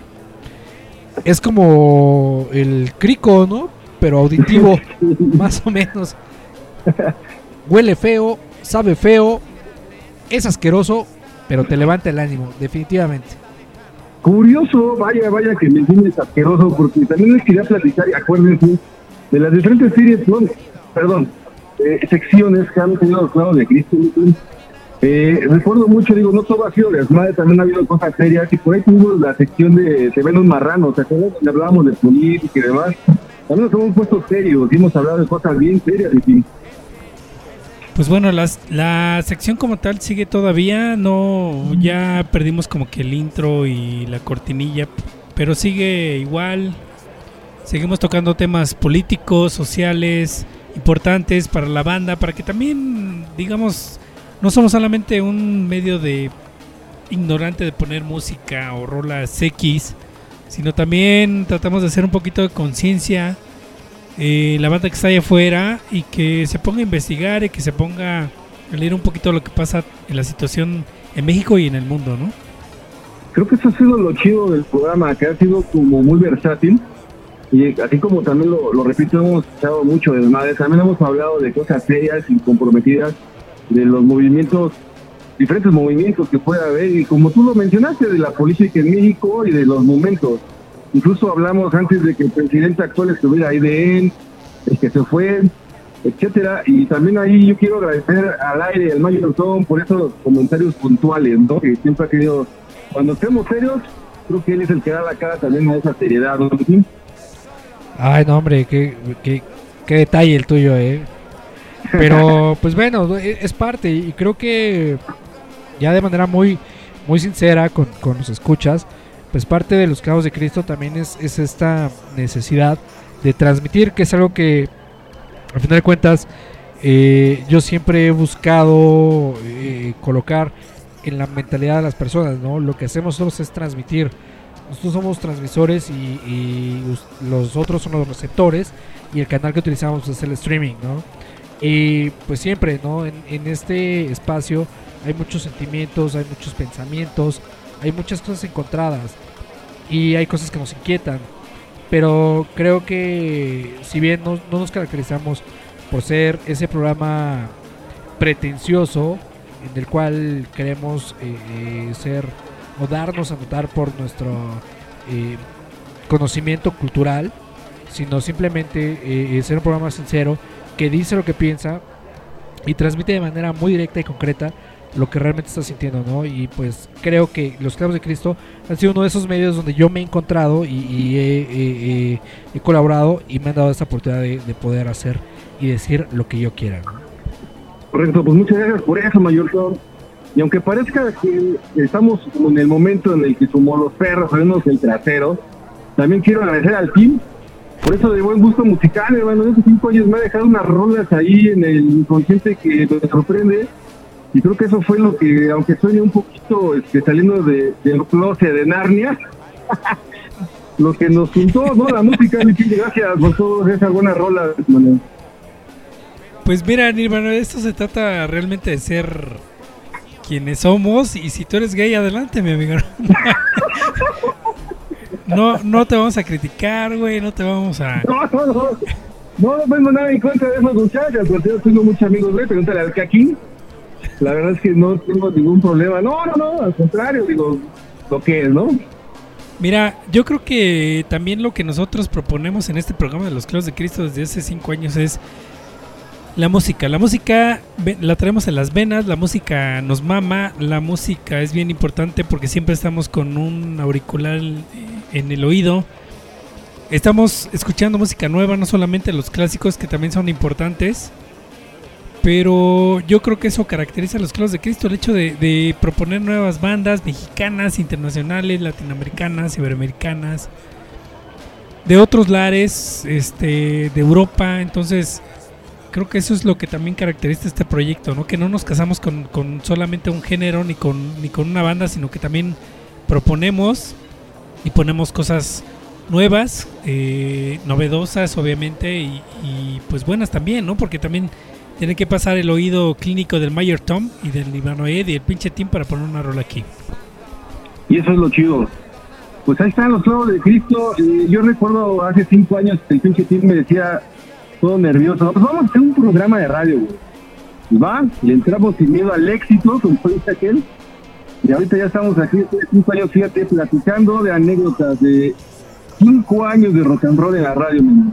Es como el crico, ¿no? Pero auditivo, [LAUGHS] más o menos. Huele feo, sabe feo, es asqueroso, pero te levanta el ánimo, definitivamente. Curioso, vaya, vaya que me entiendes asqueroso, porque también les quería platicar, y acuérdense, de las diferentes series, no, perdón, eh, secciones que han tenido los clavos de Cristo. Eh, recuerdo mucho, digo, no todo ha sido desmadre, también ha habido cosas serias, y por ahí tuvimos la sección de Se ven los marranos, ¿te acuerdas? Donde hablábamos de política y demás. También nos hemos puesto serios, hemos hablado de cosas bien serias. Pues bueno, las, la sección como tal sigue todavía, no ya perdimos como que el intro y la cortinilla, pero sigue igual. Seguimos tocando temas políticos, sociales, importantes para la banda, para que también, digamos, no somos solamente un medio de ignorante de poner música o rolas X, sino también tratamos de hacer un poquito de conciencia eh, la banda que está allá afuera y que se ponga a investigar y que se ponga a leer un poquito lo que pasa en la situación en México y en el mundo, ¿no? creo que eso ha sido lo chido del programa, que ha sido como muy versátil. Y así como también lo, lo repito, hemos escuchado mucho de madre, también hemos hablado de cosas serias y comprometidas, de los movimientos, diferentes movimientos que puede haber, y como tú lo mencionaste, de la política en México y de los momentos. Incluso hablamos antes de que el presidente actual estuviera ahí de él, el que se fue, etcétera. Y también ahí yo quiero agradecer al aire, al Mayor Tom, por esos comentarios puntuales, ¿no? Que siempre ha querido, cuando estemos serios, creo que él es el que da la cara también a esa seriedad, ¿no? Sí. Ay, no, hombre, qué, qué, qué detalle el tuyo, ¿eh? Pero, [LAUGHS] pues bueno, es parte y creo que ya de manera muy, muy sincera con, con los escuchas, pues parte de los clavos de Cristo también es, es esta necesidad de transmitir, que es algo que, al final de cuentas, eh, yo siempre he buscado eh, colocar en la mentalidad de las personas, ¿no? Lo que hacemos nosotros es transmitir. Nosotros somos transmisores y, y los otros son los receptores y el canal que utilizamos es el streaming, ¿no? Y pues siempre, ¿no? En, en este espacio hay muchos sentimientos, hay muchos pensamientos, hay muchas cosas encontradas y hay cosas que nos inquietan. Pero creo que si bien no, no nos caracterizamos por ser ese programa pretencioso en el cual queremos eh, eh, ser o darnos a notar por nuestro eh, conocimiento cultural, sino simplemente eh, ser un programa sincero que dice lo que piensa y transmite de manera muy directa y concreta lo que realmente está sintiendo, ¿no? Y pues creo que los clavos de Cristo han sido uno de esos medios donde yo me he encontrado y, he, he- colaborado y me han dado esta oportunidad de, de poder hacer y decir lo que yo quiera. Correcto, pues muchas gracias por eso, Mayor Tom. Y aunque parezca que estamos en el momento en el que como los perros sabemos el trasero, también quiero agradecer al team por eso de buen gusto musical, hermano. En estos cinco años me ha dejado unas rolas ahí en el inconsciente que me sorprende. Y creo que eso fue lo que, aunque suene un poquito este, saliendo de, del closet de Narnia, [LAUGHS] lo que nos juntó, ¿no? La música, mi gracias por todas esas buenas rolas, hermano. Pues mira, Nirvana, esto se trata realmente de ser quienes somos y si tú eres gay, adelante, mi amigo. [LAUGHS] No, no te vamos a criticar, güey, no te vamos a... [LAUGHS] No, no, no. No, no tengo nada en contra de esos muchachos, porque yo tengo muchos amigos, güey. Pregúntale al Caquín. La verdad es que no tengo ningún problema. No, no, no, al contrario, digo, lo que es, ¿no? Mira, yo creo que también lo que nosotros proponemos en este programa de los Clavos de Cristo desde hace cinco años es la música. La música la traemos en las venas, la música nos mama, la música es bien importante porque siempre estamos con un auricular eh, en el oído estamos escuchando música nueva, no solamente los clásicos que también son importantes. Pero yo creo que eso caracteriza a los clavos de Cristo, el hecho de, proponer nuevas bandas mexicanas, internacionales, latinoamericanas, iberoamericanas, de otros lares, este, de Europa. Entonces, creo que eso es lo que también caracteriza este proyecto, ¿no? Que no nos casamos con, con solamente un género ni con, ni con una banda, sino que también proponemos y ponemos cosas nuevas, eh, novedosas, obviamente, y, y, pues buenas también, ¿no? Porque también tiene que pasar el oído clínico del Mayor Tom y del Ivanoed y el pinche team para poner una rola aquí. Y eso es lo chido. Pues ahí están los clavos de Cristo. Eh, yo recuerdo hace cinco años el pinche team me decía todo nervioso, pues vamos a hacer un programa de radio, güey. Va, y entramos sin miedo al éxito, como dice aquel. Y ahorita ya estamos aquí, cinco años, fíjate, platicando de anécdotas de cinco años de rock and roll en la radio, mi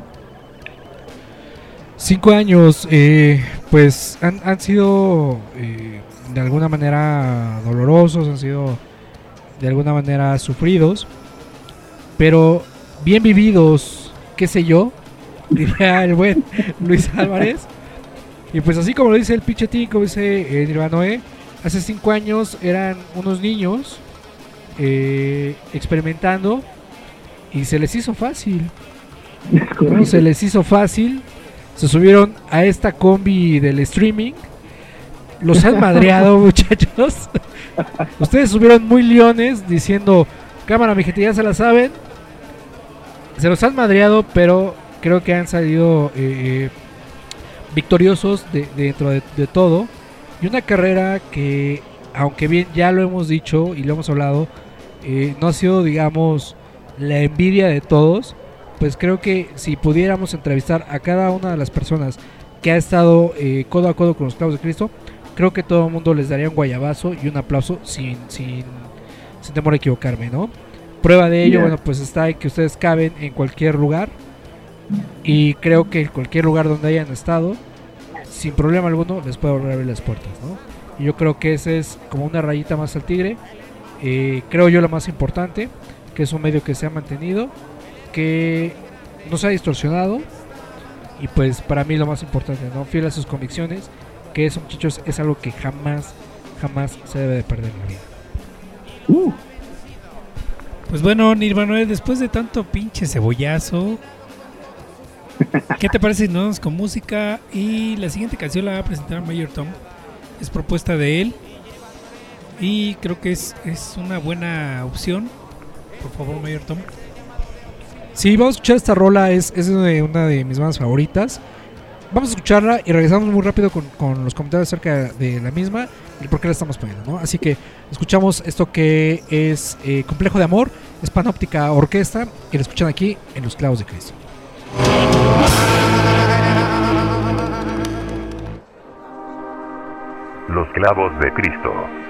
Cinco años, eh, pues han, han sido eh, de alguna manera dolorosos, han sido de alguna manera sufridos, pero bien vividos, qué sé yo, [LAUGHS] diría el buen Luis Álvarez. Y pues así como lo dice el pinche Tim, como dice eh, Nirvanoe, hace cinco años eran unos niños eh, experimentando y se les hizo fácil. ¿no? Se les hizo fácil. Se subieron a esta combi del streaming. Los han madreado, [LAUGHS] muchachos. Ustedes subieron muy leones diciendo, cámara, mi gente, ya se la saben. Se los han madreado, pero creo que han salido eh, victoriosos de- dentro de, de todo. Y una carrera que, aunque bien ya lo hemos dicho y lo hemos hablado, eh, no ha sido, digamos, la envidia de todos. Pues creo que si pudiéramos entrevistar a cada una de las personas que ha estado eh, codo a codo con los clavos de Cristo, creo que todo el mundo les daría un guayabazo y un aplauso sin, sin, sin temor a equivocarme, ¿no? Prueba de ello, Yeah. bueno, pues está en que ustedes caben en cualquier lugar y creo que en cualquier lugar donde hayan estado, sin problema alguno, les puedo abrir las puertas, ¿no? Y yo creo que ese es como una rayita más al tigre, eh, creo yo la más importante, que es un medio que se ha mantenido, que no se ha distorsionado y pues para mí lo más importante, ¿no? Fiel a sus convicciones, que eso muchachos es algo que jamás, jamás se debe de perder en la vida. Uh, Pues bueno, Nirvanoed, después de tanto pinche cebollazo, ¿qué te parece si nos vamos con música? Y la siguiente canción la va a presentar Mayor Tom. Es propuesta de él. Y creo que es, es una buena opción. Por favor, Mayor Tom. Sí, vamos a escuchar esta rola, es, es una de mis bandas favoritas. Vamos a escucharla y regresamos muy rápido con, con los comentarios acerca de la misma y por qué la estamos poniendo, ¿no? Así que escuchamos esto que es eh, Complejo de Amor, es Panóptica Orquesta y la escuchan aquí en Los Clavos de Cristo. Los clavos de Cristo.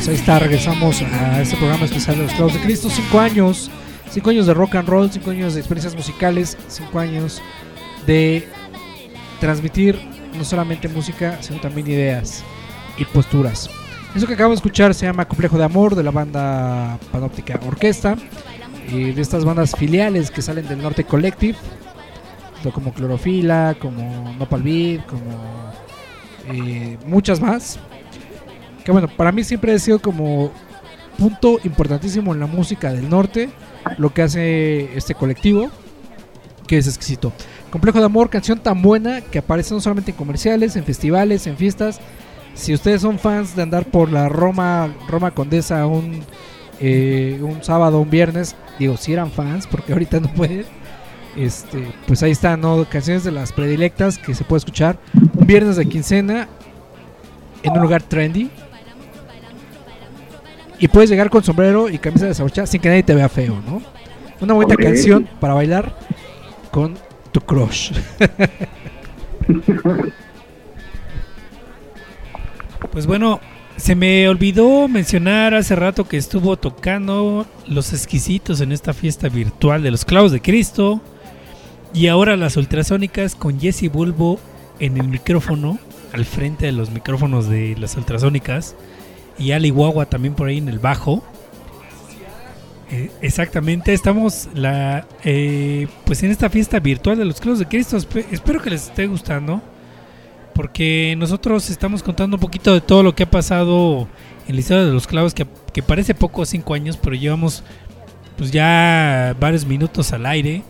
Pues ahí está, regresamos a este programa especial de los clavos de Cristo. Cinco años, cinco años de rock and roll, cinco años de experiencias musicales, cinco años de transmitir no solamente música, sino también ideas y posturas. Eso que acabamos de escuchar se llama Complejo de Amor de la banda Panóptica Orquesta, y de estas bandas filiales que salen del Norte Collective, como Clorofila, como Nopal Beat, como eh, muchas más. Que bueno, para mí siempre ha sido como punto importantísimo en la música del norte, lo que hace este colectivo, que es exquisito. Complejo de Amor, canción tan buena que aparece no solamente en comerciales, en festivales, en fiestas. Si ustedes son fans de andar por la Roma, Roma Condesa un, eh, un sábado, un viernes, digo, si eran fans, porque ahorita no pueden, este, pues ahí están, ¿no? Canciones de las predilectas que se puede escuchar un viernes de quincena en un lugar trendy. Y puedes llegar con sombrero y camisa de desabrochada sin que nadie te vea feo, ¿no? Una bonita canción para bailar con tu crush. [LAUGHS] Pues bueno, se me olvidó mencionar hace rato que estuvo tocando los exquisitos en esta fiesta virtual de los clavos de Cristo. Y ahora las ultrasónicas con Jesse Bulbo en el micrófono, al frente de los micrófonos de las ultrasónicas. Y Ali también por ahí en el bajo. Eh, exactamente, estamos la, eh, pues en esta fiesta virtual de los clavos de Cristo. Espe- espero que les esté gustando porque nosotros estamos contando un poquito de todo lo que ha pasado en la historia de los clavos, que, que parece poco cinco años, pero llevamos pues ya varios minutos al aire,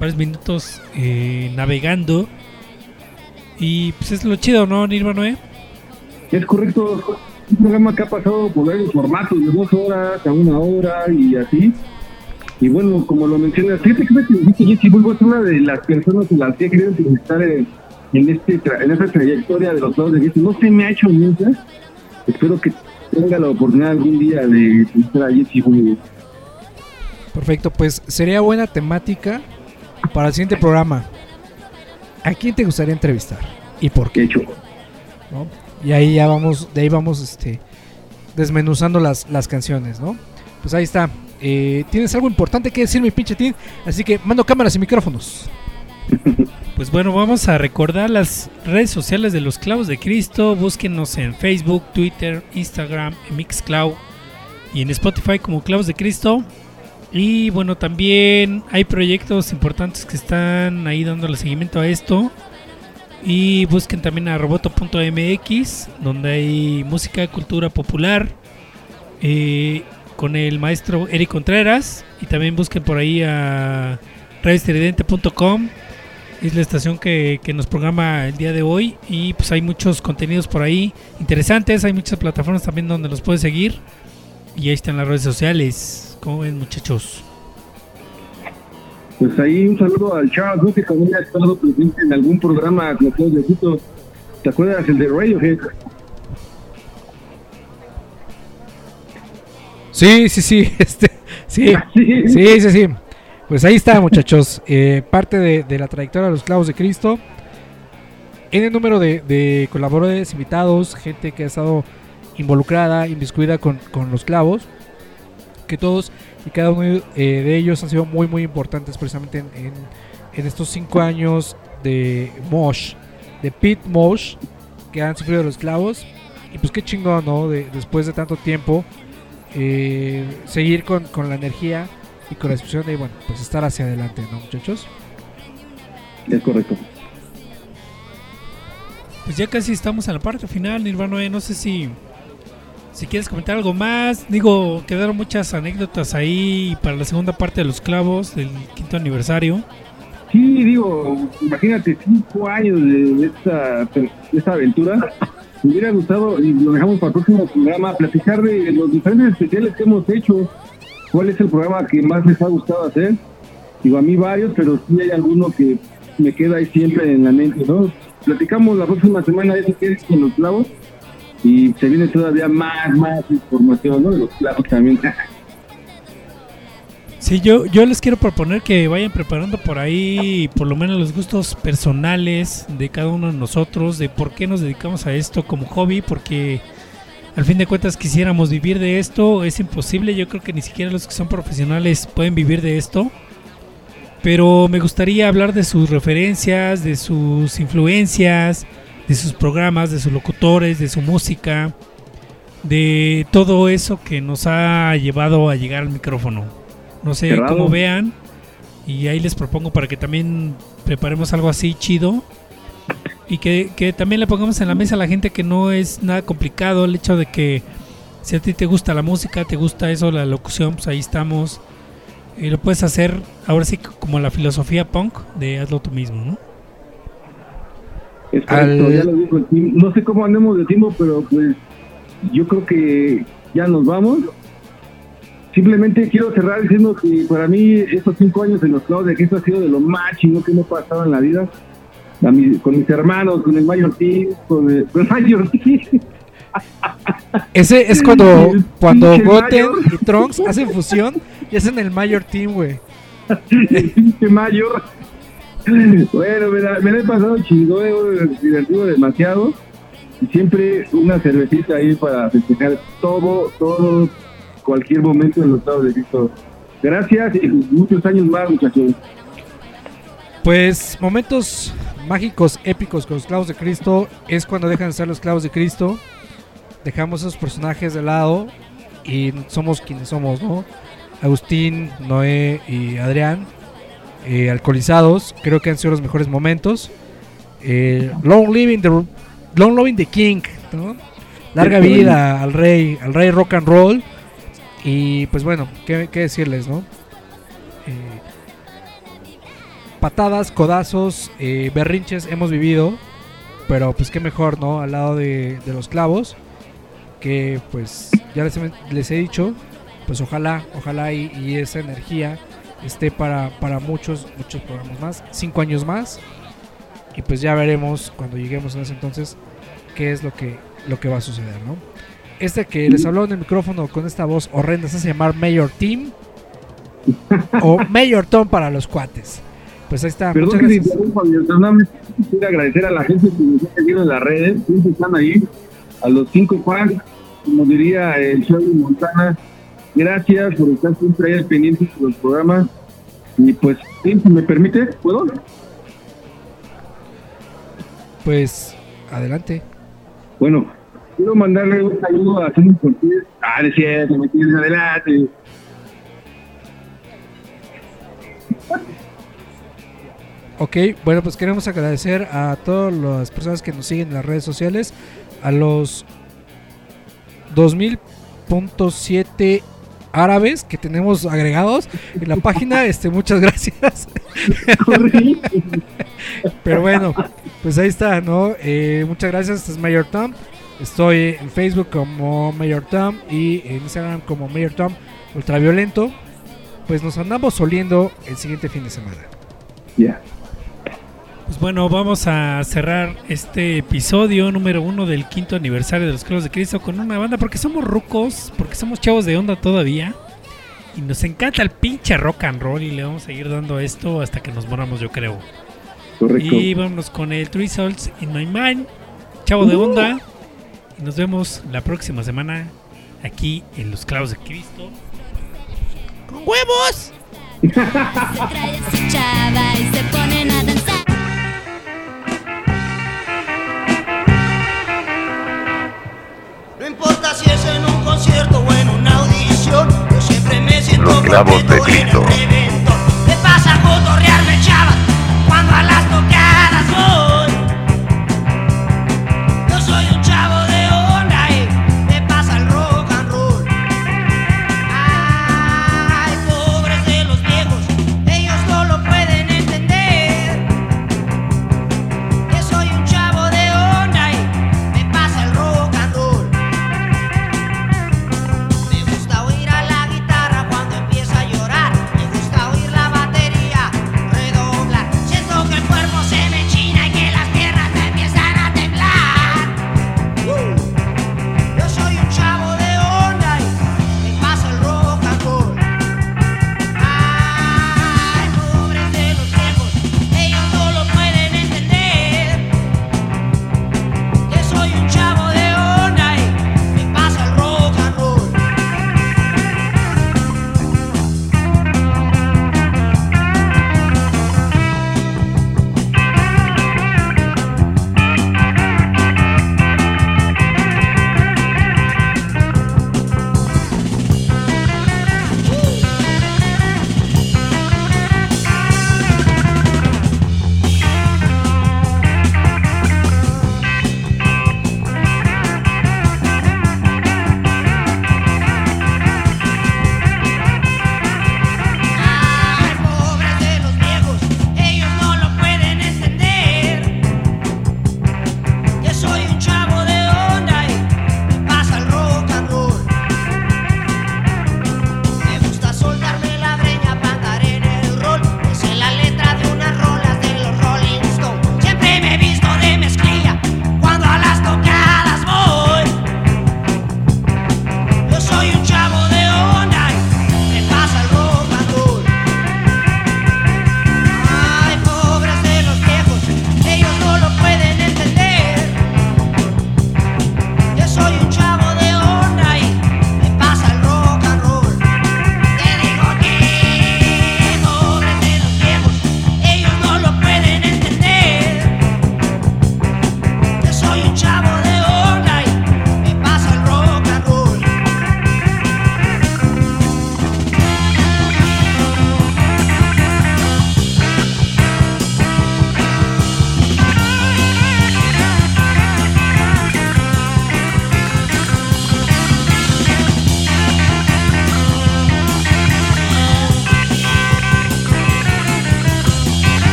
varios minutos eh, navegando. Y pues es lo chido, ¿no, Nirvana? Es correcto. Un programa que ha pasado por varios formatos, de dos horas a una hora y así. Y bueno, como lo mencionas, fíjate que me dijiste, Jessy Bulbo es una de las personas en las que he querido entrevistar en, en, este tra- en esta trayectoria de los lados de Jessy. No se me ha hecho nunca. Espero que tenga la oportunidad algún día de entrevistar a Jessy Bulbo. Perfecto, pues sería buena temática para el siguiente programa. ¿A quién te gustaría entrevistar? ¿Y por qué? ¿no? Y ahí ya vamos, de ahí vamos este, desmenuzando las, las canciones, ¿no? Pues ahí está. Eh, Tienes algo importante que decir, mi pinche Tim. Así que mando cámaras y micrófonos. [LAUGHS] Pues bueno, vamos a recordar las redes sociales de los clavos de Cristo. Búsquenos en Facebook, Twitter, Instagram, en Mixcloud y en Spotify como Clavos de Cristo. Y bueno, también hay proyectos importantes que están ahí dándole seguimiento a esto. Y busquen también a roboto.mx, donde hay música, cultura popular, eh, con el maestro Eric Contreras. Y también busquen por ahí a radioestridente.com es la estación que, que nos programa el día de hoy y pues hay muchos contenidos por ahí interesantes, hay muchas plataformas también donde los puedes seguir y ahí están las redes sociales. ¿Cómo ven muchachos? Pues ahí un saludo al Charles, ¿no? que también ha estado presente en algún programa con los de Quito. ¿Te acuerdas? El de Radiohead. Sí, sí, sí. [LAUGHS] Este, sí, Sí. sí, sí, sí. Pues ahí está, muchachos. [LAUGHS] Eh, parte de, de la trayectoria de los clavos de Cristo. En el número de, de colaboradores, invitados, gente que ha estado involucrada, inmiscuida con, con los clavos. Que todos y cada uno eh, de ellos han sido muy, muy importantes precisamente en, en- en estos cinco años de Mosh, de Pete Mosh, que han sufrido los clavos. Y pues qué chingón, ¿no? De- después de tanto tiempo, eh, seguir con, con la energía y con la expresión de, bueno, pues estar hacia adelante, ¿no, muchachos? Es correcto. Pues ya casi estamos en la parte final, Nirvana. No sé si, si quieres comentar algo más. Digo, quedaron muchas anécdotas ahí para la segunda parte de los clavos del quinto aniversario. Sí, digo, imagínate, cinco años de, esta aventura. Me hubiera gustado, y lo dejamos para el próximo programa, platicar de los diferentes especiales que hemos hecho. ¿Cuál es el programa que más les ha gustado hacer? Digo, a mí varios, pero sí hay alguno que me queda ahí siempre en la mente, ¿no? Platicamos la próxima semana de eso que es con los clavos y se viene todavía más, más información, ¿no? De los clavos también. Sí, yo, yo les quiero proponer que vayan preparando por ahí por lo menos los gustos personales de cada uno de nosotros, de por qué nos dedicamos a esto como hobby, porque al fin de cuentas quisiéramos vivir de esto, es imposible, yo creo que ni siquiera los que son profesionales pueden vivir de esto. Pero me gustaría hablar de sus referencias, de sus influencias, de sus programas, de sus locutores, de su música, de todo eso que nos ha llevado a llegar al micrófono. No sé Cerrado. cómo vean. Y ahí les propongo para que también preparemos algo así chido. Y que, que también le pongamos en la mesa a la gente que no es nada complicado el hecho de que si a ti te gusta la música, te gusta eso, la locución, pues ahí estamos. Y lo puedes hacer ahora sí como la filosofía punk de hazlo tú mismo, ¿no? Es correcto, Al- ya lo dijo el team. No sé cómo andemos de tiempo, pero pues yo creo que ya nos vamos. Simplemente quiero cerrar diciendo que para mí estos cinco años en los clavos de Cristo ha sido de lo más chingón que me ha pasado en la vida. A mi- con mis hermanos, con el Mayor Team, con el, con el Mayor Team. [LAUGHS] Ese es cuando, cuando Goten y Trunks hacen fusión y hacen el Mayor Team, güey. [LAUGHS] el pinche Mayor. Bueno, me la, me he pasado he divertido demasiado. Y siempre una cervecita ahí para festejar todo, todo, cualquier momento en los estados de Cristo. Gracias y muchos años más, muchachos. Pues momentos mágicos, épicos con los clavos de Cristo es cuando dejan de ser los clavos de Cristo. Dejamos esos personajes de lado y somos quienes somos, ¿no? Agustín, Noé y Adrián, eh, alcoholizados, creo que han sido los mejores momentos. Eh, long living the long living the king, ¿no? Larga vida al rey, al rey rock and roll. Y pues bueno, qué, qué decirles, ¿no? Eh, patadas, codazos, eh, berrinches hemos vivido. Pero pues qué mejor, ¿no? Al lado de, de los clavos. Que pues ya les, he- les he dicho. Pues ojalá, ojalá y, y esa energía esté para, para muchos, muchos programas más. Cinco años más. Y pues ya veremos cuando lleguemos en ese entonces qué es lo que, lo que va a suceder, ¿no? Este que les habló en el micrófono con esta voz horrenda se hace llamar Mayor Team. o [LAUGHS] Mayor Tom para los cuates. Pues ahí está. Perdón Muchas que gracias. Hernández. Quisiera agradecer a la gente que nos ha seguido en las redes, siempre están ahí, a los cinco fans, como diría el Charlie Montana. Gracias por estar siempre ahí al pendiente de los programas. Y pues, si me permite, ¿puedo? Pues adelante. Bueno, quiero mandarle un saludo a Tony Cortés. Ah, de cierto, me tienes adelante. Ok, bueno, pues queremos agradecer a todas las personas que nos siguen en las redes sociales, a los 2000.7 árabes que tenemos agregados en la página, este, muchas gracias. Pero bueno, pues ahí está, ¿no? Eh, muchas gracias, este es Mayor Tom. Estoy en Facebook como Mayor Tom y en Instagram como Mayor Tom Ultraviolento. Pues nos andamos oliendo el siguiente fin de semana. Ya. Pues bueno, vamos a cerrar este episodio número uno del quinto aniversario de los Clavos de Cristo con una banda porque somos rucos, porque somos chavos de onda todavía. Y nos encanta el pinche rock and roll y le vamos a seguir dando esto hasta que nos moramos, yo creo. Correcto. Y vámonos con el Three Souls in My Mind, chavo de onda. Y nos vemos la próxima semana aquí en Los Clavos de Cristo. ¡Con huevos! [LAUGHS] Se trae a su chava y se ponen a danzar. Si es en un concierto o en una audición, yo siempre me siento Los clavos de Cristo. Me pasa a cotorrearme, chava, cuando a las tocadas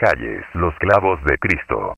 Calles, los clavos de Cristo.